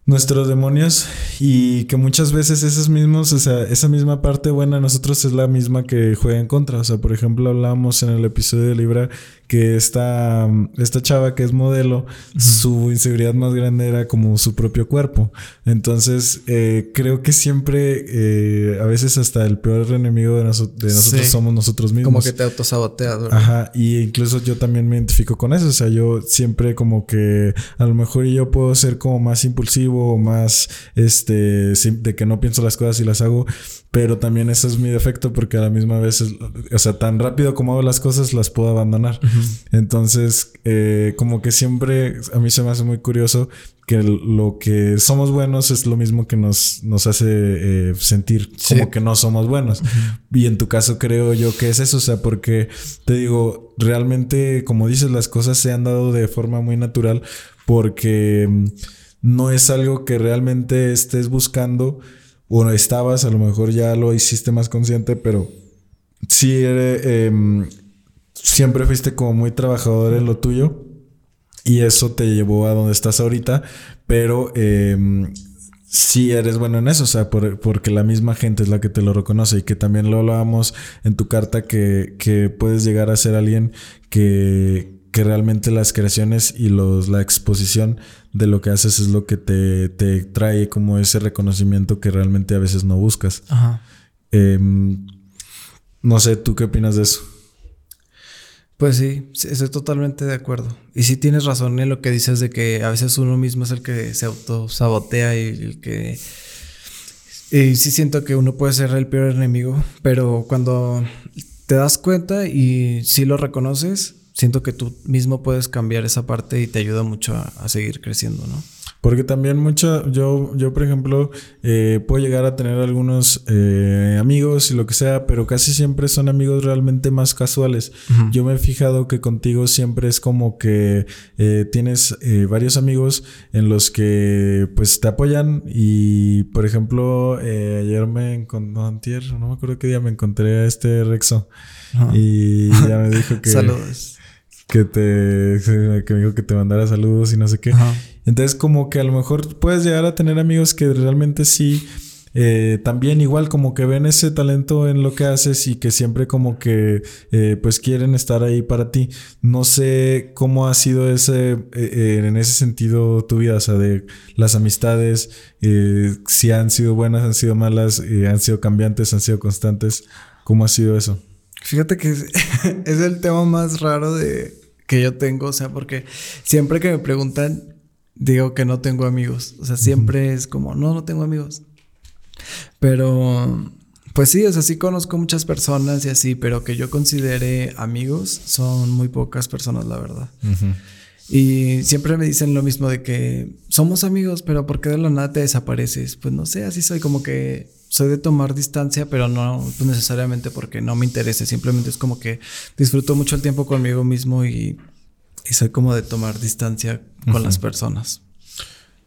nuestros demonios y que muchas veces esos mismos, o sea, esa misma parte buena de nosotros es la misma que juega en contra. O sea, por ejemplo, hablábamos en el episodio de Libra que esta, esta chava que es modelo, su inseguridad más grande era como su propio cuerpo. Entonces, eh, creo que siempre, eh, a veces hasta el peor enemigo de, de nosotros somos nosotros mismos. Como que te autosaboteas, Ajá, y incluso yo también me identifico con eso. O sea, yo siempre como que a lo mejor yo puedo ser como más impulsivo o más, este, de que no pienso las cosas y las hago, pero también ese es mi defecto porque a la misma vez, o sea, tan rápido como hago las cosas, las puedo abandonar. Entonces, eh, como que siempre a mí se me hace muy curioso que lo que somos buenos es lo mismo que nos, nos hace eh, sentir como que no somos buenos. Y en tu caso creo yo que es eso, o sea, porque te digo, realmente, como dices, las cosas se han dado de forma muy natural porque mm, no es algo que realmente estés buscando o estabas, a lo mejor ya lo hiciste más consciente, pero sí em, siempre fuiste como muy trabajador en lo tuyo y eso te llevó a donde estás ahorita, pero eh, sí eres bueno en eso, o sea, porque la misma gente es la que te lo reconoce y que también lo hablábamos en tu carta que, que puedes llegar a ser alguien que, que realmente las creaciones y los, la exposición de lo que haces es lo que te, te trae como ese reconocimiento que realmente a veces no buscas. Ajá. Em, no sé, ¿tú qué opinas de eso? Pues sí, estoy totalmente de acuerdo. Y sí tienes razón en lo que dices de que a veces uno mismo es el que se autosabotea y el que... Y sí siento que uno puede ser el peor enemigo, pero cuando te das cuenta y sí lo reconoces, siento que tú mismo puedes cambiar esa parte y te ayuda mucho a, seguir creciendo, ¿no? Porque también mucha, yo, yo por ejemplo, eh, puedo llegar a tener algunos eh, amigos y lo que sea, pero casi siempre son amigos realmente más casuales. Yo me he fijado que contigo siempre es como que eh, tienes varios amigos en los que pues te apoyan. Y, por ejemplo, ayer me encontré, no, no me acuerdo qué día me encontré a este Rexo. Y ya me dijo que... Saludos que te que me dijo que te mandara saludos y no sé qué. Entonces como que a lo mejor puedes llegar a tener amigos que realmente sí eh, también igual como que ven ese talento en lo que haces y que siempre como que eh, pues quieren estar ahí para ti. No sé cómo ha sido ese eh, en ese sentido tu vida, o sea, de las amistades, si han sido buenas, han sido malas, han sido cambiantes, han sido constantes. ¿Cómo ha sido eso? Fíjate que es, el tema más raro de que yo tengo, o sea, porque siempre que me preguntan, digo que no tengo amigos. O sea, siempre es como, no, no tengo amigos. Pero, pues sí, o sea, sí conozco muchas personas y así, pero que yo considere amigos son muy pocas personas, la verdad. Y siempre me dicen lo mismo de que somos amigos, pero ¿por qué de la nada te desapareces? Pues no sé, así soy como que soy de tomar distancia, pero no pues, necesariamente porque no me interese, simplemente es como que disfruto mucho el tiempo conmigo mismo y, soy como de tomar distancia con las personas.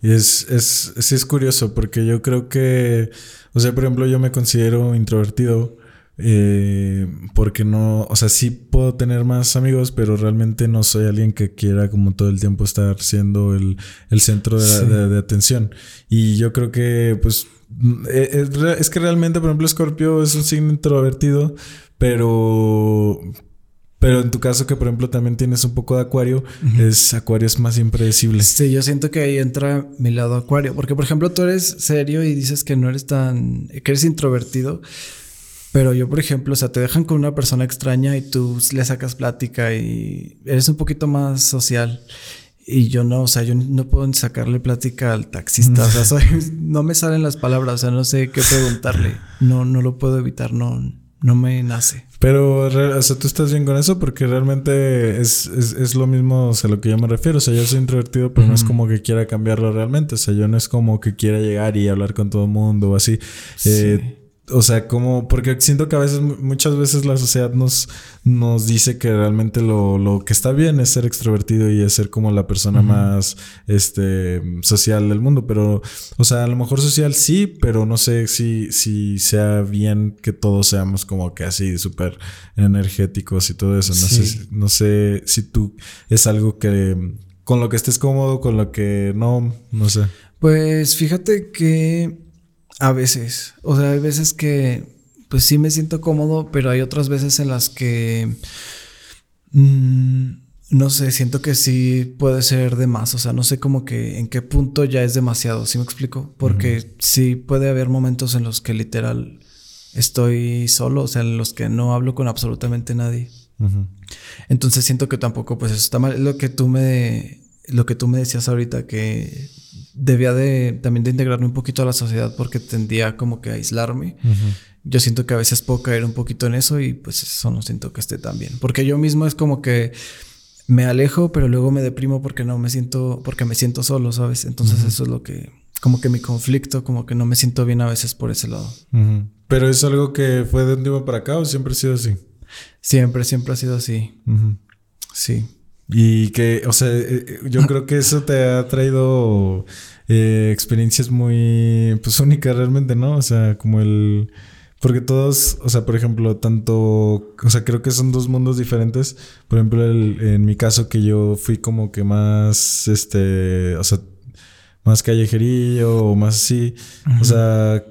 Y es, es, sí es curioso porque yo creo que, o sea, por ejemplo, yo me considero introvertido eh, porque no, o sea, sí puedo tener más amigos, pero realmente no soy alguien que quiera como todo el tiempo estar siendo el, centro de, de atención. Y yo creo que, pues, es, que realmente, por ejemplo, Scorpio es un signo introvertido, pero. Pero en tu caso, que por ejemplo también tienes un poco de Acuario, es Acuario es más impredecible. Sí, yo siento que ahí entra mi lado Acuario. Porque, por ejemplo, tú eres serio y dices que no eres tan. que eres introvertido. Pero yo, por ejemplo, o sea, te dejan con una persona extraña y tú le sacas plática y eres un poquito más social. Y yo no, o sea, yo no puedo sacarle plática al taxista. O sea, no me salen las palabras, o sea, no sé qué preguntarle. No, no lo puedo evitar, no, no me nace. Pero, o sea, tú estás bien con eso porque realmente es, es, es lo mismo a lo que yo me refiero. O sea, yo soy introvertido, pero no es como que quiera cambiarlo realmente. O sea, yo no es como que quiera llegar y hablar con todo el mundo o así. Eh, o sea, como, porque siento que a veces, muchas veces la sociedad nos, nos dice que realmente lo, lo que está bien es ser extrovertido y es ser como la persona más, este, social del mundo. Pero, o sea, a lo mejor social sí, pero no sé si, si sea bien que todos seamos como que así súper energéticos y todo eso. No sé, no sé si tú es algo que, con lo que estés cómodo, con lo que no, no sé. Pues fíjate que a veces. O sea, hay veces que pues sí me siento cómodo, pero hay otras veces en las que mm, no sé, siento que sí puede ser de más. O sea, no sé como que en qué punto ya es demasiado, ¿sí me explico? Porque sí puede haber momentos en los que literal estoy solo, o sea, en los que no hablo con absolutamente nadie. Entonces siento que tampoco, pues eso está mal. Lo que tú me, lo que tú me decías ahorita, que debía de también de integrarme un poquito a la sociedad porque tendía como que a aislarme. Yo siento que a veces puedo caer un poquito en eso y pues eso no siento que esté tan bien. Porque yo mismo es como que me alejo, pero luego me deprimo porque no me siento, porque me siento solo, ¿sabes? Entonces eso es lo que, como que mi conflicto, como que no me siento bien a veces por ese lado. Pero es algo que fue de un tiempo para acá o siempre ha sido así? Siempre, siempre ha sido así. Sí. Y que, o sea, eh, eh, yo creo que eso te ha traído eh, experiencias muy, pues únicas realmente, ¿no? O sea, como el... Porque todos, o sea, por ejemplo, tanto, o sea, creo que son dos mundos diferentes. Por ejemplo, en mi caso que yo fui como que más, este, o sea, más callejerillo o más así. O sea,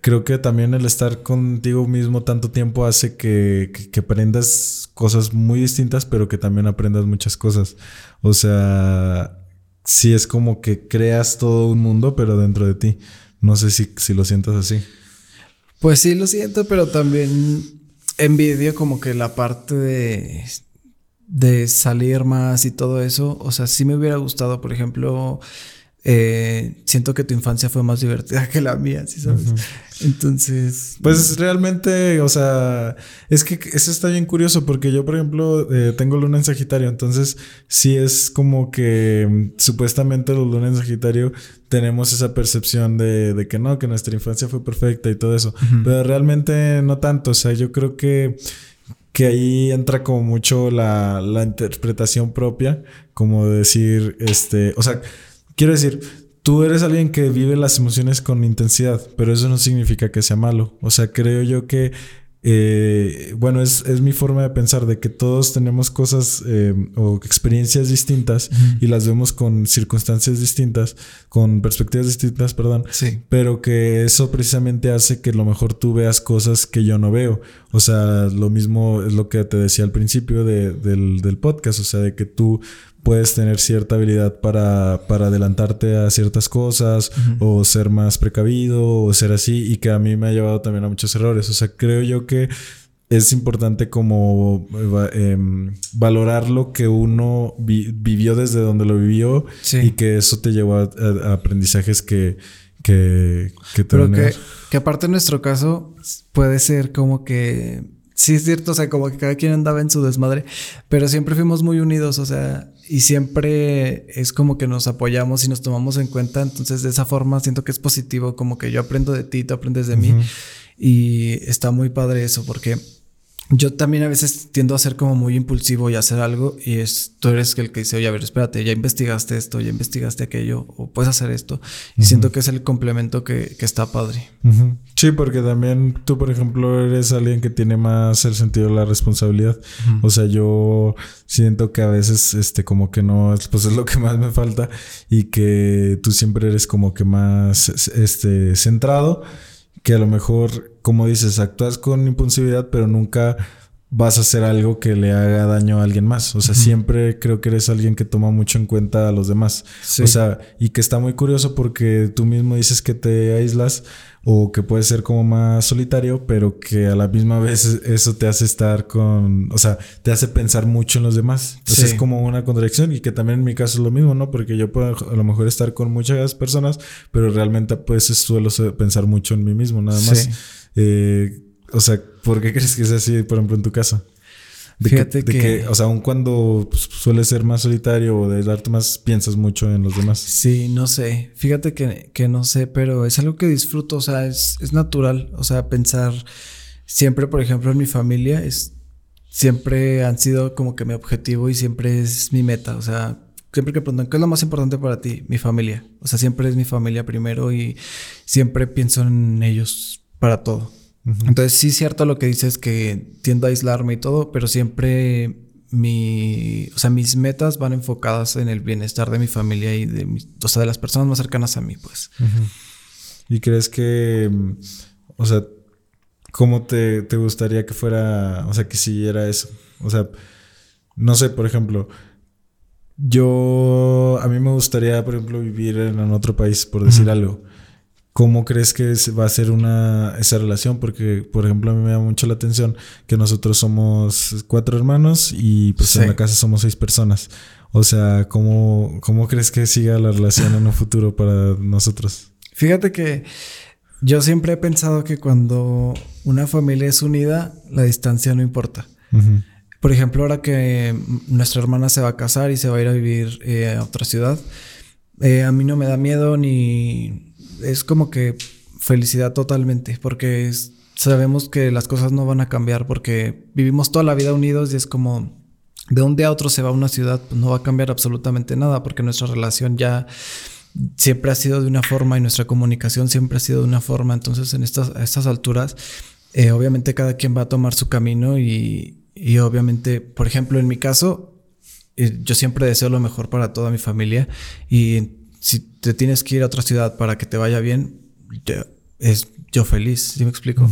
creo que también el estar contigo mismo tanto tiempo hace que, aprendas cosas muy distintas, pero que también aprendas muchas cosas. O sea, sí es como que creas todo un mundo, pero dentro de ti. No sé si, si lo sientas así. Pues sí lo siento, pero también envidio como que la parte de, de salir más y todo eso. O sea, sí me hubiera gustado, por ejemplo, eh, siento que tu infancia fue más divertida que la mía, ¿sí sabes? Entonces. Pues realmente, o sea, es que eso está bien curioso porque yo, por ejemplo, eh, tengo luna en Sagitario, entonces sí es como que mm, supuestamente los lunes en Sagitario tenemos esa percepción de, que no, que nuestra infancia fue perfecta y todo eso, pero realmente no tanto, o sea, yo creo que que ahí entra como mucho la, la interpretación propia, como decir, este, o sea, Quiero decir, tú eres alguien que vive las emociones con intensidad, pero eso no significa que sea malo. O sea, creo yo que, eh, bueno, es, mi forma de pensar de que todos tenemos cosas eh, o experiencias distintas y las vemos con circunstancias distintas, con perspectivas distintas, perdón. Sí. Pero que eso precisamente hace que a lo mejor tú veas cosas que yo no veo. O sea, lo mismo es lo que te decía al principio del, del podcast, o sea, de que tú puedes tener cierta habilidad para, para adelantarte a ciertas cosas o ser más precavido o ser así y que a mí me ha llevado también a muchos errores. O sea, creo yo que es importante como em, valorar lo que uno vivió desde donde lo vivió y que eso te llevó a, aprendizajes que, que, que Pero que, que aparte en nuestro caso puede ser como que sí es cierto, o sea, como que cada quien andaba en su desmadre, pero siempre fuimos muy unidos, o sea, y siempre es como que nos apoyamos y nos tomamos en cuenta, entonces de esa forma siento que es positivo, como que yo aprendo de ti, tú aprendes de mí, y está muy padre eso, porque yo también a veces tiendo a ser como muy impulsivo y hacer algo y es tú eres el que dice, oye, a ver, espérate, ya investigaste esto, ya investigaste aquello, o puedes hacer esto. Y siento que es el complemento que, que está padre. Sí, porque también tú, por ejemplo, eres alguien que tiene más el sentido de la responsabilidad. O sea, yo siento que a veces, este, como que no, pues es lo que más me falta y que tú siempre eres como que más, este, centrado que a lo mejor, como dices, actúas con impulsividad, pero nunca vas a hacer algo que le haga daño a alguien más. O sea, siempre creo que eres alguien que toma mucho en cuenta a los demás. O sea, y que está muy curioso porque tú mismo dices que te aíslas o que puedes ser como más solitario, pero que a la misma vez eso te hace estar con, o sea, te hace pensar mucho en los demás. Entonces es como una contradicción y que también en mi caso es lo mismo, ¿no? Porque yo puedo a lo mejor estar con muchas personas, pero realmente pues suelo pensar mucho en mí mismo, nada más. Eh, o sea, ¿por qué crees que es así, por ejemplo, en tu caso? De Fíjate que, o sea, aun cuando pues, suele ser más solitario o de darte más, piensas mucho en los demás. Sí, no sé. Fíjate que, que no sé, pero es algo que disfruto, o sea, es, es natural. O sea, pensar siempre, por ejemplo, en mi familia, es siempre han sido como que mi objetivo y siempre es mi meta. O sea, siempre que preguntan, ¿qué es lo más importante para ti? Mi familia. O sea, siempre es mi familia primero y siempre pienso en ellos para todo. Entonces, sí es cierto lo que dices que tiendo a aislarme y todo, pero siempre mi, o sea, mis metas van enfocadas en el bienestar de mi familia y de, o sea, de las personas más cercanas a mí, pues. ¿Y crees que, o sea, cómo te, te gustaría que fuera, o sea, que siguiera eso? O sea, no sé, por ejemplo, yo, a mí me gustaría, por ejemplo, vivir en otro país, por decir algo. ¿Cómo crees que va a ser una, esa relación? Porque, por ejemplo, a mí me llama mucho la atención que nosotros somos cuatro hermanos y pues en la casa somos seis personas. O sea, ¿cómo, ¿cómo crees que siga la relación en un futuro para nosotros? Fíjate que yo siempre he pensado que cuando una familia es unida, la distancia no importa. Por ejemplo, ahora que nuestra hermana se va a casar y se va a ir a vivir eh, a otra ciudad, eh, a mí no me da miedo ni es como que felicidad totalmente, porque sabemos que las cosas no van a cambiar, porque vivimos toda la vida unidos y es como de un día a otro se va a una ciudad, pues no va a cambiar absolutamente nada, porque nuestra relación ya siempre ha sido de una forma y nuestra comunicación siempre ha sido de una forma. Entonces, en estas, a estas alturas, eh, obviamente cada quien va a tomar su camino y, y obviamente, por ejemplo, en mi caso, eh, yo siempre deseo lo mejor para toda mi familia y si te tienes que ir a otra ciudad para que te vaya bien, es yo feliz, ¿sí me explico?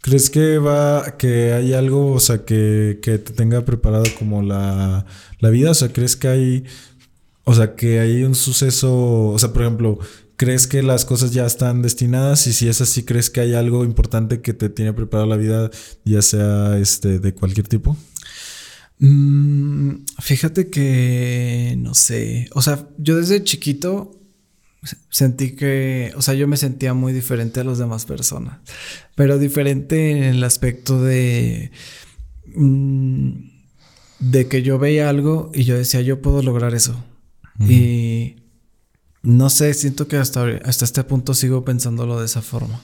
¿Crees que va, que hay algo, o sea, que, que te tenga preparado como la, la, vida? O sea, ¿crees que hay, o sea, que hay un suceso, o sea, por ejemplo, ¿crees que las cosas ya están destinadas? Y si es así, ¿crees que hay algo importante que te tiene preparado la vida, ya sea este, de cualquier tipo? Mm, fíjate que, no sé, o sea, yo desde chiquito sentí que, o sea, yo me sentía muy diferente a las demás personas, pero diferente en el aspecto de, mm, de que yo veía algo y yo decía, yo puedo lograr eso. Y no sé, siento que hasta, hasta este punto sigo pensándolo de esa forma.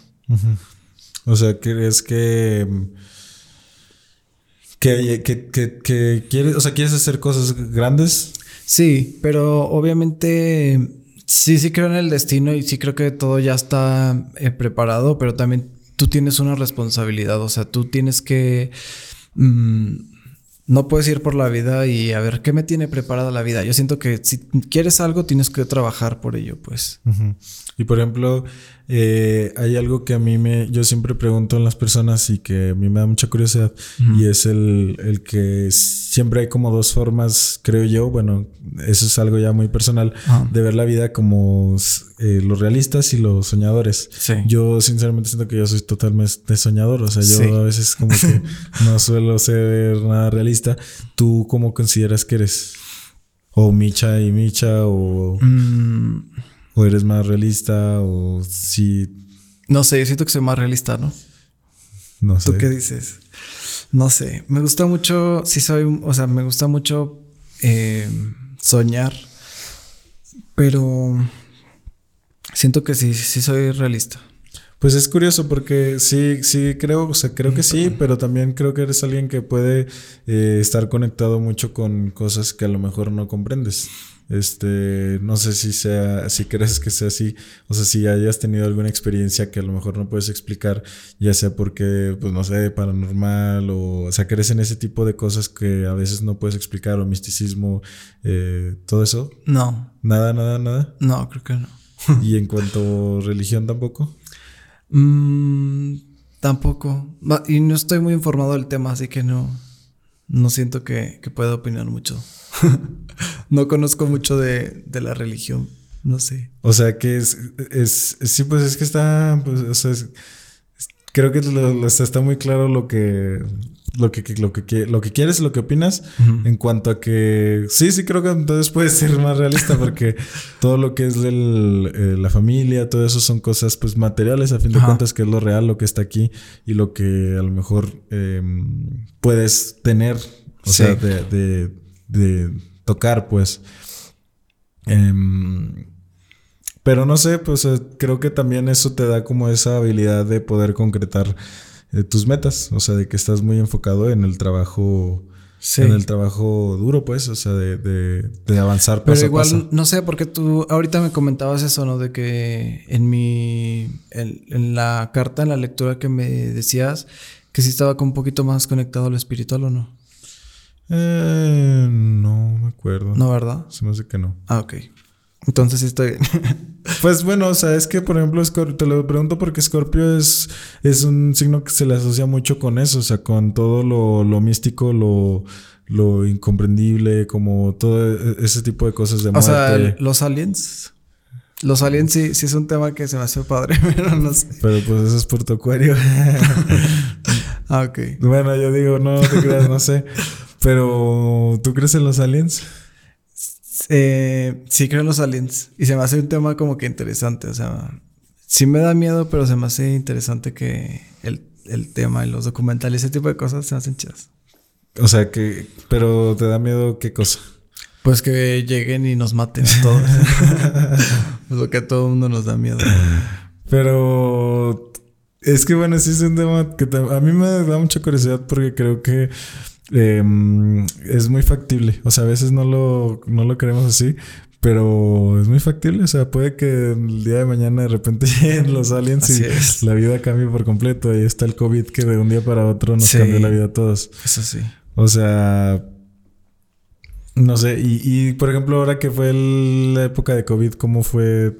O sea, ¿crees que que, que, quieres, o sea, quieres hacer cosas grandes. Sí, pero obviamente sí, sí creo en el destino y sí creo que todo ya está eh, preparado, pero también tú tienes una responsabilidad, o sea, tú tienes que... Mm, no puedes ir por la vida y a ver qué me tiene preparada la vida. Yo siento que si quieres algo, tienes que trabajar por ello, pues. Y por ejemplo, eh, hay algo que a mí me, yo siempre pregunto a las personas y que a mí me da mucha curiosidad y es el, el, que siempre hay como dos formas, creo yo, bueno, eso es algo ya muy personal, de ver la vida como eh, los realistas y los soñadores. Yo sinceramente siento que yo soy totalmente soñador, o sea, yo a veces como que no suelo ser nada realista. ¿Tú cómo consideras que eres? O Micha y Micha o... Mm. ¿O eres más realista? ¿O si...? No sé, yo siento que soy más realista, ¿no? No sé. ¿Tú qué dices? No sé. Me gusta mucho, sí soy, o sea, me gusta mucho eh, soñar, pero siento que sí, sí soy realista. Pues es curioso porque sí, sí creo, o sea, creo que sí, pero también creo que eres alguien que puede eh, estar conectado mucho con cosas que a lo mejor no comprendes. Este, no sé si sea, si crees que sea así, o sea, si hayas tenido alguna experiencia que a lo mejor no puedes explicar, ya sea porque, pues no sé, paranormal o, o sea, crees en ese tipo de cosas que a veces no puedes explicar o misticismo, eh, todo eso. No. Nada, nada, nada. No, creo que no. ¿Y en cuanto a religión tampoco? Mm, tampoco. Y no estoy muy informado del tema, así que no, no siento que, que pueda opinar mucho. no conozco mucho de, la religión. No sé. O sea que es, es, sí, pues es que está, pues, creo que está, muy claro lo que, lo que, lo que, lo que quieres, lo que opinas, en cuanto a que sí, sí creo que entonces puede ser más realista porque todo lo que es eh, la familia, todo eso son cosas pues materiales a fin de cuentas, que es lo real, lo que está aquí y lo que a lo mejor em, puedes tener, o sea, de, de, tocar pues. Em, pero no sé, pues eh, creo que también eso te da como esa habilidad de poder concretar de tus metas, o sea, de que estás muy enfocado en el trabajo, en el trabajo duro, pues, o sea, de, de, avanzar paso Pero igual, no sé, porque tú ahorita me comentabas eso, ¿no? De que en mi, en, la carta, en la lectura que me decías, que sí estaba con un poquito más conectado a lo espiritual o no. Eh, no me acuerdo. No, ¿verdad? Se me hace que no. Ah, ok. Entonces sí estoy pues bueno, o sea, es que por ejemplo, te lo pregunto porque Scorpio es, es un signo que se le asocia mucho con eso, o sea, con todo lo, lo místico, lo, lo incomprendible, como todo e, ese tipo de cosas de muerte. O sea, los aliens. Los aliens sí, sí es un tema que se me hace padre, pero no sé. Pero pues eso es por tu acuario. ah, ok. Bueno, yo digo, no te creas, no sé. Pero, ¿tú crees en los aliens? Eh, sí creo en los aliens. Y se me hace un tema como que interesante. O sea, sí me da miedo, pero se me hace interesante que el, tema y los documentales, ese tipo de cosas se hacen chidas. O sea que, pero te da miedo qué cosa? Pues que lleguen y nos maten a todos. es lo que a todo el mundo nos da miedo. Pero es que bueno, sí es un tema que a mí me da mucha curiosidad porque creo que Em, es muy factible. O sea, a veces no lo, no lo queremos así, pero es muy factible. O sea, puede que el día de mañana de repente lleguen los aliens y la vida cambie por completo. Ahí está el COVID que de un día para otro nos cambió la vida a todos. Eso sí. O sea, no sé. Y, por ejemplo, ahora que fue la época de COVID, ¿cómo fue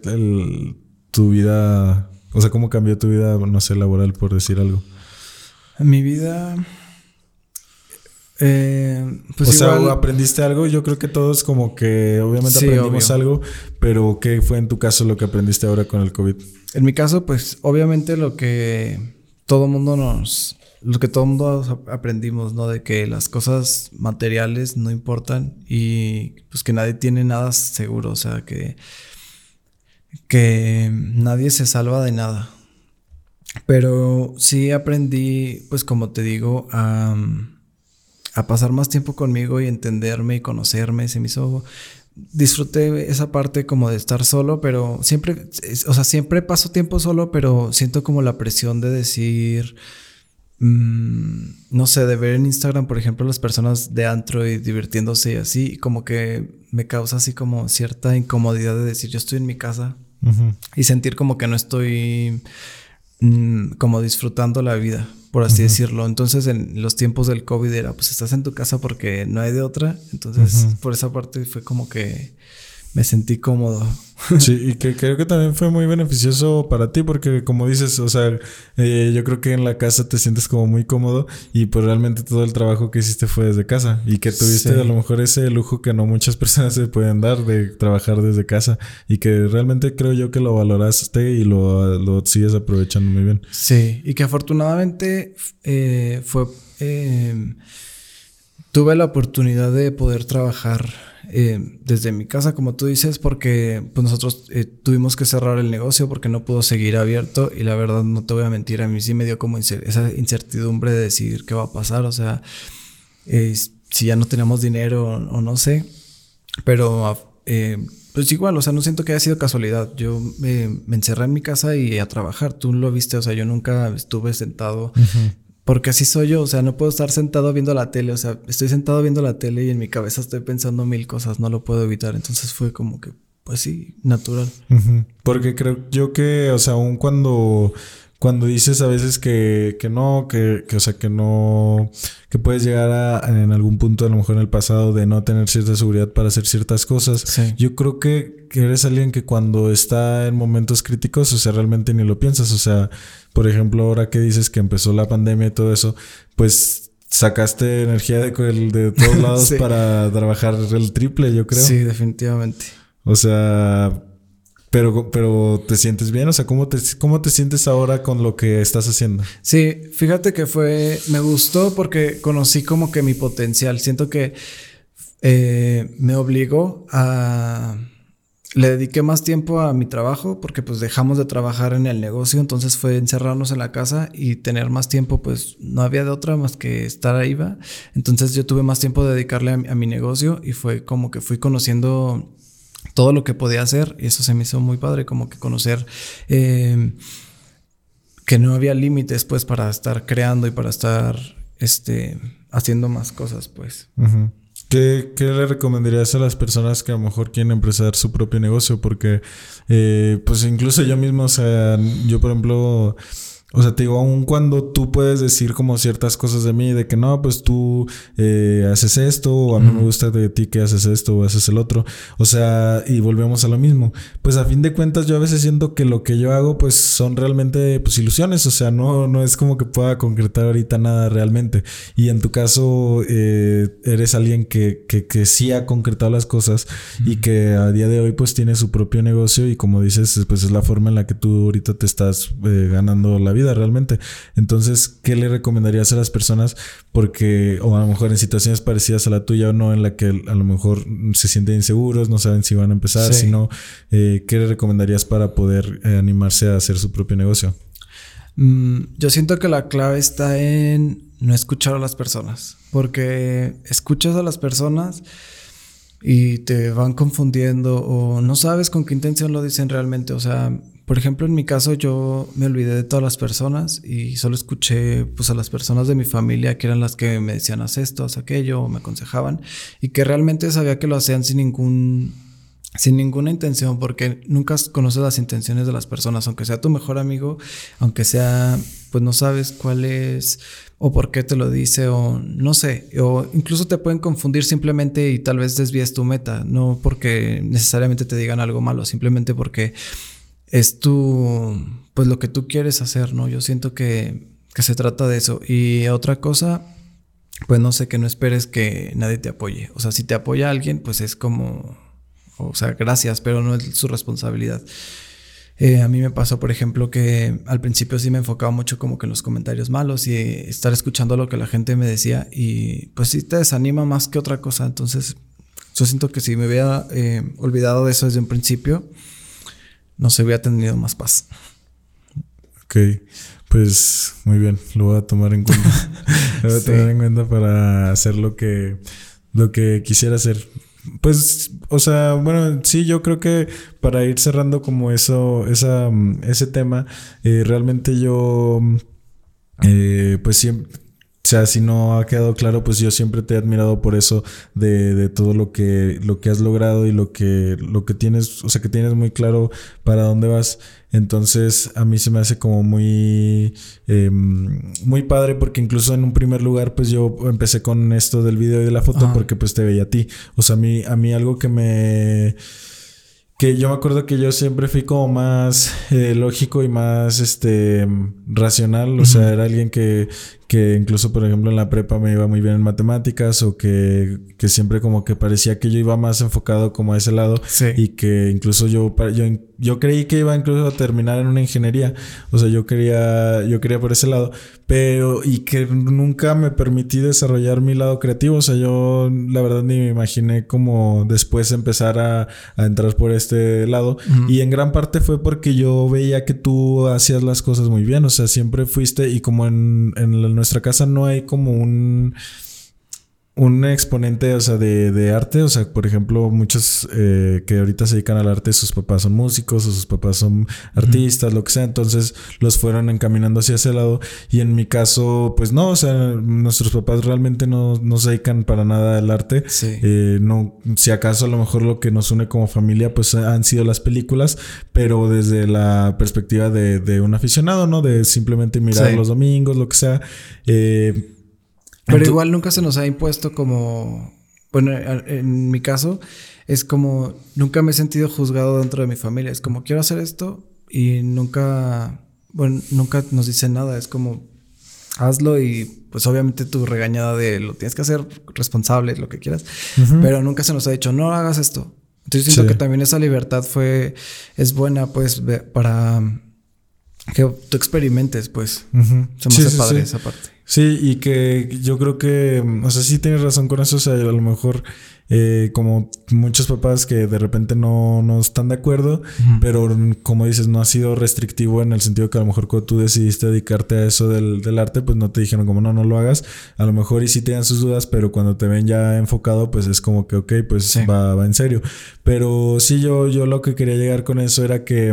tu vida? O sea, ¿cómo cambió tu vida, no sé, laboral, por decir algo? Mi vida eh, pues o sea, aprendiste algo. Yo creo que todos como que obviamente aprendimos algo, pero ¿qué fue en tu caso lo que aprendiste ahora con el COVID? En mi caso, pues obviamente lo que todo mundo nos, lo que todo mundo aprendimos, ¿no? De que las cosas materiales no importan y pues que nadie tiene nada seguro, o sea, que, que nadie se salva de nada. Pero sí aprendí, pues como te digo, a a pasar más tiempo conmigo y entenderme y conocerme. Se me hizo. Disfruté esa parte como de estar solo, pero siempre, o sea, siempre paso tiempo solo, pero siento como la presión de decir, mm, no sé, de ver en Instagram, por ejemplo, las personas de Android divirtiéndose y así, como que me causa así como cierta incomodidad de decir, yo estoy en mi casa y sentir como que no estoy mm, como disfrutando la vida por así decirlo. Entonces, en los tiempos del COVID era, pues estás en tu casa porque no hay de otra. Entonces, por esa parte fue como que me sentí cómodo. Sí, y que creo que también fue muy beneficioso para ti porque como dices, o sea, eh, yo creo que en la casa te sientes como muy cómodo y pues realmente todo el trabajo que hiciste fue desde casa y que tuviste a lo mejor ese lujo que no muchas personas se pueden dar de trabajar desde casa y que realmente creo yo que lo valoraste y lo, lo sigues aprovechando muy bien. Sí, y que afortunadamente eh, fue... Eh, tuve la oportunidad de poder trabajar eh, desde mi casa, como tú dices, porque pues, nosotros eh, tuvimos que cerrar el negocio porque no pudo seguir abierto y la verdad no te voy a mentir, a mí sí me dio como esa incertidumbre de decidir qué va a pasar, o sea, eh, si ya no tenemos dinero o, no sé, pero pues igual, o sea, no siento que haya sido casualidad, yo me encerré en mi casa y a trabajar, tú lo viste, o sea, yo nunca estuve sentado porque así soy yo, o sea, no puedo estar sentado viendo la tele, o sea, estoy sentado viendo la tele y en mi cabeza estoy pensando mil cosas, no lo puedo evitar, entonces fue como que, pues sí, natural. Porque creo yo que, o sea, aún cuando cuando dices a veces que, que no, que, que, o sea, que no, que puedes llegar a, en algún punto, a lo mejor en el pasado, de no tener cierta seguridad para hacer ciertas cosas. Yo creo que, que, eres alguien que cuando está en momentos críticos, o sea, realmente ni lo piensas. O sea, por ejemplo, ahora que dices que empezó la pandemia y todo eso, pues sacaste energía de, de todos lados para trabajar el triple, yo creo. Sí, definitivamente. O sea, Pero, pero te sientes bien, o sea, ¿cómo te, ¿cómo te sientes ahora con lo que estás haciendo? Sí, fíjate que fue, me gustó porque conocí como que mi potencial. Siento que eh, me obligó a, le dediqué más tiempo a mi trabajo porque pues dejamos de trabajar en el negocio, entonces fue encerrarnos en la casa y tener más tiempo, pues no había de otra más que estar ahí, va. Entonces yo tuve más tiempo de dedicarle a, a mi negocio y fue como que fui conociendo todo lo que podía hacer y eso se me hizo muy padre, como que conocer eh, que no había límites pues para estar creando y para estar este, haciendo más cosas pues. ¿Qué, ¿Qué, le recomendarías a las personas que a lo mejor quieren empezar su propio negocio? Porque, eh, pues incluso yo mismo, o sea, yo por ejemplo, o sea, te digo, aun cuando tú puedes decir como ciertas cosas de mí, de que no, pues tú eh, haces esto, o a mí me gusta de ti que haces esto o haces el otro. O sea, y volvemos a lo mismo. Pues a fin de cuentas, yo a veces siento que lo que yo hago, pues son realmente pues ilusiones. O sea, no, no es como que pueda concretar ahorita nada realmente. Y en tu caso, eh, eres alguien que, que, que, sí ha concretado las cosas y que a día de hoy, pues tiene su propio negocio. Y como dices, pues es la forma en la que tú ahorita te estás eh, ganando la vida realmente. Entonces, ¿qué le recomendarías a las personas? Porque, o a lo mejor en situaciones parecidas a la tuya o no, en la que a lo mejor se sienten inseguros, no saben si van a empezar, sí. sino, eh, ¿qué le recomendarías para poder eh, animarse a hacer su propio negocio? Mm, yo siento que la clave está en no escuchar a las personas, porque escuchas a las personas y te van confundiendo o no sabes con qué intención lo dicen realmente. O sea, por ejemplo, en mi caso yo me olvidé de todas las personas y solo escuché pues a las personas de mi familia que eran las que me decían haz esto, haz aquello, me aconsejaban y que realmente sabía que lo hacían sin ningún sin ninguna intención, porque nunca conoces las intenciones de las personas, aunque sea tu mejor amigo, aunque sea, pues no sabes cuál es o por qué te lo dice o no sé, o incluso te pueden confundir simplemente y tal vez desvíes tu meta, no porque necesariamente te digan algo malo, simplemente porque es tu, pues lo que tú quieres hacer, ¿no? Yo siento que, que se trata de eso. Y otra cosa, pues no sé, que no esperes que nadie te apoye. O sea, si te apoya alguien, pues es como, o sea, gracias, pero no es su responsabilidad. Eh, a mí me pasó, por ejemplo, que al principio sí me enfocaba mucho como que en los comentarios malos y estar escuchando lo que la gente me decía y pues sí te desanima más que otra cosa. Entonces, yo siento que si me hubiera eh, olvidado de eso desde un principio, no se hubiera tenido más paz. Ok, pues muy bien, lo voy a tomar en cuenta. lo voy a tomar en cuenta para hacer lo que, lo que quisiera hacer. Pues, o sea, bueno, sí, yo creo que para ir cerrando como eso, esa, ese tema, eh, realmente yo, eh, pues siempre, sea, si no ha quedado claro, pues yo siempre te he admirado por eso de, de, todo lo que, lo que has logrado y lo que, lo que tienes, o sea, que tienes muy claro para dónde vas. Entonces, a mí se me hace como muy, eh, muy padre porque incluso en un primer lugar, pues yo empecé con esto del video y de la foto Ajá. porque pues te veía a ti. O sea, a mí, a mí algo que me que yo me acuerdo que yo siempre fui como más eh, lógico y más este racional, o uh -huh. sea, era alguien que, que incluso por ejemplo en la prepa me iba muy bien en matemáticas o que, que siempre como que parecía que yo iba más enfocado como a ese lado sí. y que incluso yo, yo yo creí que iba incluso a terminar en una ingeniería, o sea, yo quería yo quería por ese lado, pero y que nunca me permití desarrollar mi lado creativo, o sea, yo la verdad ni me imaginé como después empezar a, a entrar por este lado uh -huh. y en gran parte fue porque yo veía que tú hacías las cosas muy bien, o sea, siempre fuiste y como en, en nuestra casa no hay como un un exponente, o sea, de, de, arte, o sea, por ejemplo, muchos eh, que ahorita se dedican al arte, sus papás son músicos o sus papás son artistas, uh -huh. lo que sea, entonces los fueron encaminando hacia ese lado y en mi caso, pues no, o sea, nuestros papás realmente no, no se dedican para nada al arte, sí. eh, no, si acaso a lo mejor lo que nos une como familia, pues han sido las películas, pero desde la perspectiva de, de un aficionado, ¿no? De simplemente mirar sí. los domingos, lo que sea, eh, pero igual nunca se nos ha impuesto como, bueno, en mi caso es como, nunca me he sentido juzgado dentro de mi familia. Es como, quiero hacer esto y nunca, bueno, nunca nos dicen nada. Es como, hazlo y pues obviamente tu regañada de lo tienes que hacer responsable, lo que quieras. Uh -huh. Pero nunca se nos ha dicho, no hagas esto. Entonces siento que también esa libertad fue, es buena pues para que tú experimentes pues. Se me hace padre esa parte. Sí, y que yo creo que, o sea, sí tienes razón con eso, o sea, a lo mejor eh, como muchos papás que de repente no, no están de acuerdo, pero como dices, no ha sido restrictivo en el sentido que a lo mejor cuando tú decidiste dedicarte a eso del, del arte, pues no te dijeron como no, no lo hagas, a lo mejor y sí te dan sus dudas, pero cuando te ven ya enfocado, pues es como que, ok, pues va, va en serio. Pero sí, yo, yo lo que quería llegar con eso era que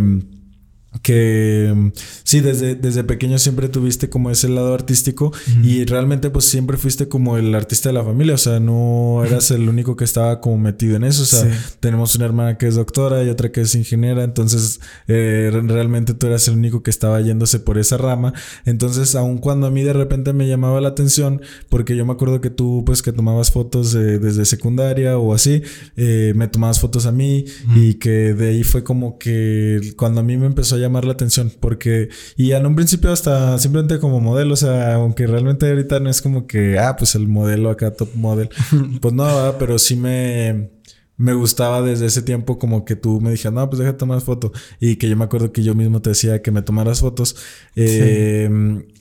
que mm, sí, desde, desde pequeño siempre tuviste como ese lado artístico y realmente pues siempre fuiste como el artista de la familia, o sea, no eras el único que estaba como metido en eso, o sea, tenemos una hermana que es doctora y otra que es ingeniera, entonces eh, realmente tú eras el único que estaba yéndose por esa rama, entonces aun cuando a mí de repente me llamaba la atención, porque yo me acuerdo que tú pues que tomabas fotos desde secundaria o así, eh, me tomabas fotos a mí y que de ahí fue como que cuando a mí me empezó a llamar la atención porque y en un principio hasta simplemente como modelo, o sea, aunque realmente ahorita no es como que, ah, pues el modelo acá top model, pues no, pero sí me me gustaba desde ese tiempo como que tú me dijeras, no, pues déjate tomar foto. Y que yo me acuerdo que yo mismo te decía que me tomaras fotos. Eh,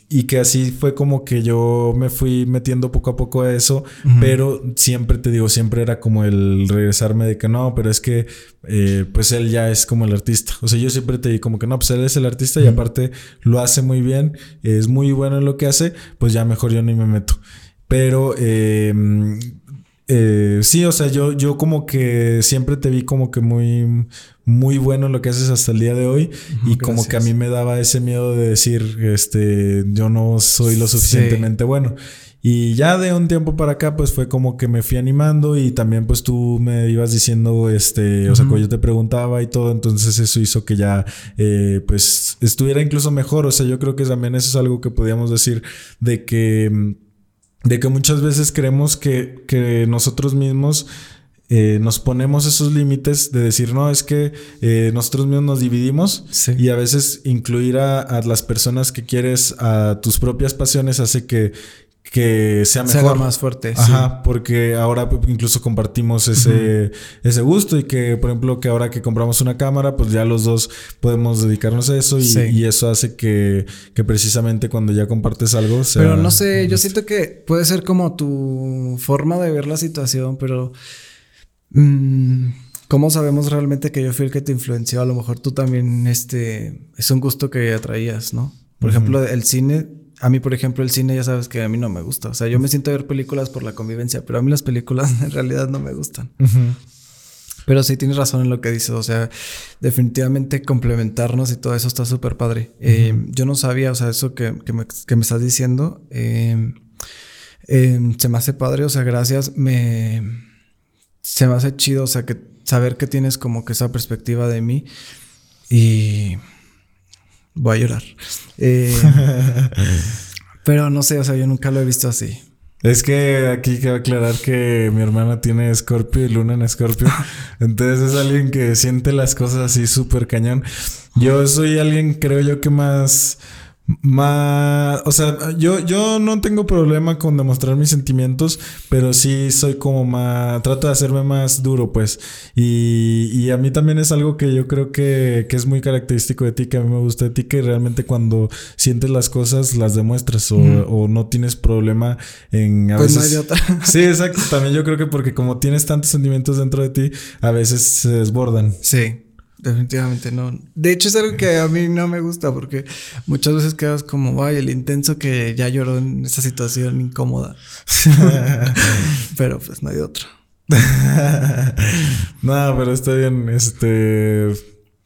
y que así fue como que yo me fui metiendo poco a poco a eso, pero siempre te digo, siempre era como el regresarme de que no, pero es que eh, pues él ya es como el artista. O sea, yo siempre te digo como que no, pues él es el artista y aparte lo hace muy bien, es muy bueno en lo que hace, pues ya mejor yo ni me meto. Pero eh, eh, sí, o sea, yo, yo como que siempre te vi como que muy, muy bueno en lo que haces hasta el día de hoy. y como que a mí me daba ese miedo de decir, este, yo no soy lo suficientemente bueno. Y ya de un tiempo para acá, pues fue como que me fui animando y también pues tú me ibas diciendo, este, o sea, cuando yo te preguntaba y todo, entonces eso hizo que ya, eh, pues estuviera incluso mejor. O sea, yo creo que también eso es algo que podíamos decir de que de que muchas veces creemos que, que nosotros mismos eh, nos ponemos esos límites de decir, no, es que eh, nosotros mismos nos dividimos y a veces incluir a, a, las personas que quieres, a tus propias pasiones, hace que, que sea mejor. más fuerte. Ajá, porque ahora incluso compartimos ese, ese gusto y que, por ejemplo, que ahora que compramos una cámara, pues ya los dos podemos dedicarnos a eso y, eso hace que, que, precisamente cuando ya compartes algo sea... Pero no sé, yo siento que puede ser como tu forma de ver la situación, pero... Mm, ¿Cómo sabemos realmente que yo fui el que te influenció? A lo mejor tú también, este, es un gusto que atraías, ¿no? Por ejemplo, el cine a mí, por ejemplo, el cine ya sabes que a mí no me gusta. O sea, yo me siento a ver películas por la convivencia, pero a mí las películas en realidad no me gustan. Pero sí tienes razón en lo que dices. O sea, definitivamente complementarnos y todo eso está súper padre. Eh, yo no sabía, o sea, eso que, me, estás diciendo, em, em, se me hace padre. O sea, gracias. Me, se me hace chido, o sea, que saber que tienes como que esa perspectiva de mí. Y Voy a llorar. Eh, pero no sé, o sea, yo nunca lo he visto así. Es que aquí quiero aclarar que mi hermana tiene Scorpio y Luna en Scorpio. Entonces es alguien que siente las cosas así súper cañón. Yo soy alguien, creo yo, que más más, o sea, yo, yo no tengo problema con demostrar mis sentimientos, pero sí soy como más, trato de hacerme más duro, pues. Y, y a mí también es algo que yo creo que, que, es muy característico de ti, que a mí me gusta de ti, que realmente cuando sientes las cosas las demuestras o, o no tienes problema en... A pues no hay de otra. Sí, exacto. También yo creo que porque como tienes tantos sentimientos dentro de ti, a veces se desbordan. Sí. Definitivamente no. De hecho, es algo que a mí no me gusta porque muchas veces quedas como, ay, el intenso que ya lloró en esa situación incómoda. pero pues no hay otro. no, pero está bien. Este.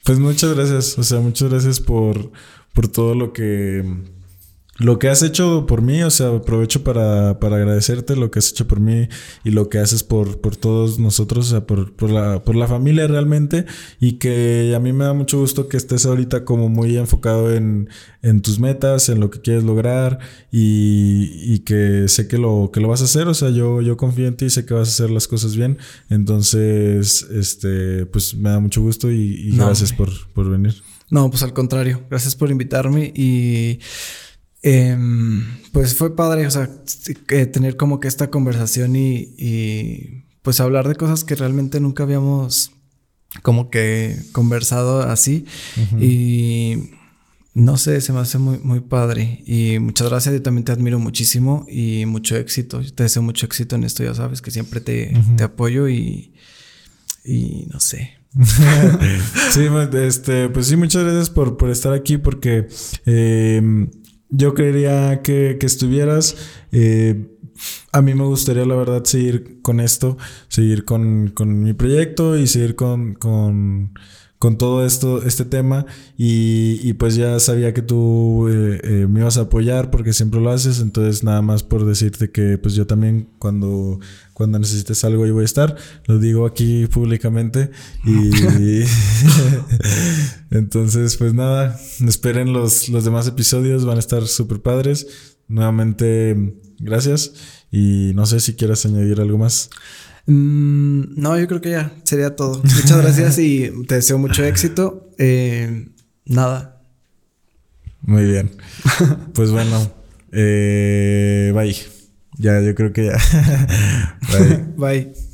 Pues muchas gracias. O sea, muchas gracias por, por todo lo que lo que has hecho por mí, o sea, aprovecho para, para, agradecerte lo que has hecho por mí y lo que haces por, por todos nosotros, o sea, por, por, la, por la familia realmente. Y que a mí me da mucho gusto que estés ahorita como muy enfocado en, en tus metas, en lo que quieres lograr y, y, que sé que lo, que lo vas a hacer. O sea, yo, yo confío en ti y sé que vas a hacer las cosas bien. Entonces, este, pues me da mucho gusto y, gracias por, por venir. No, pues al contrario, gracias por invitarme y Em, pues fue padre, o sea, tener como que esta conversación y, pues hablar de cosas que realmente nunca habíamos como que conversado así. Y no sé, se me hace muy, muy padre. Y muchas gracias, yo también te admiro muchísimo y mucho éxito, te deseo mucho éxito en esto, ya sabes que siempre te, te apoyo y, y no sé, sí, este, pues sí, muchas gracias por, por estar aquí porque eh, yo quería que, que estuvieras. Eh, a mí me gustaría, la verdad, seguir con esto, seguir con, con mi proyecto y seguir con, con con todo esto, este tema y, y pues ya sabía que tú eh, eh, me ibas a apoyar porque siempre lo haces, entonces nada más por decirte que pues yo también cuando, cuando necesites algo yo voy a estar, lo digo aquí públicamente y entonces pues nada, esperen los, los demás episodios, van a estar súper padres, nuevamente gracias y no sé si quieras añadir algo más. Mm, no, yo creo que ya sería todo. Muchas gracias y te deseo mucho éxito. Eh, nada. Muy bien. Pues bueno, eh, bye. Ya, yo creo que ya. bye. bye.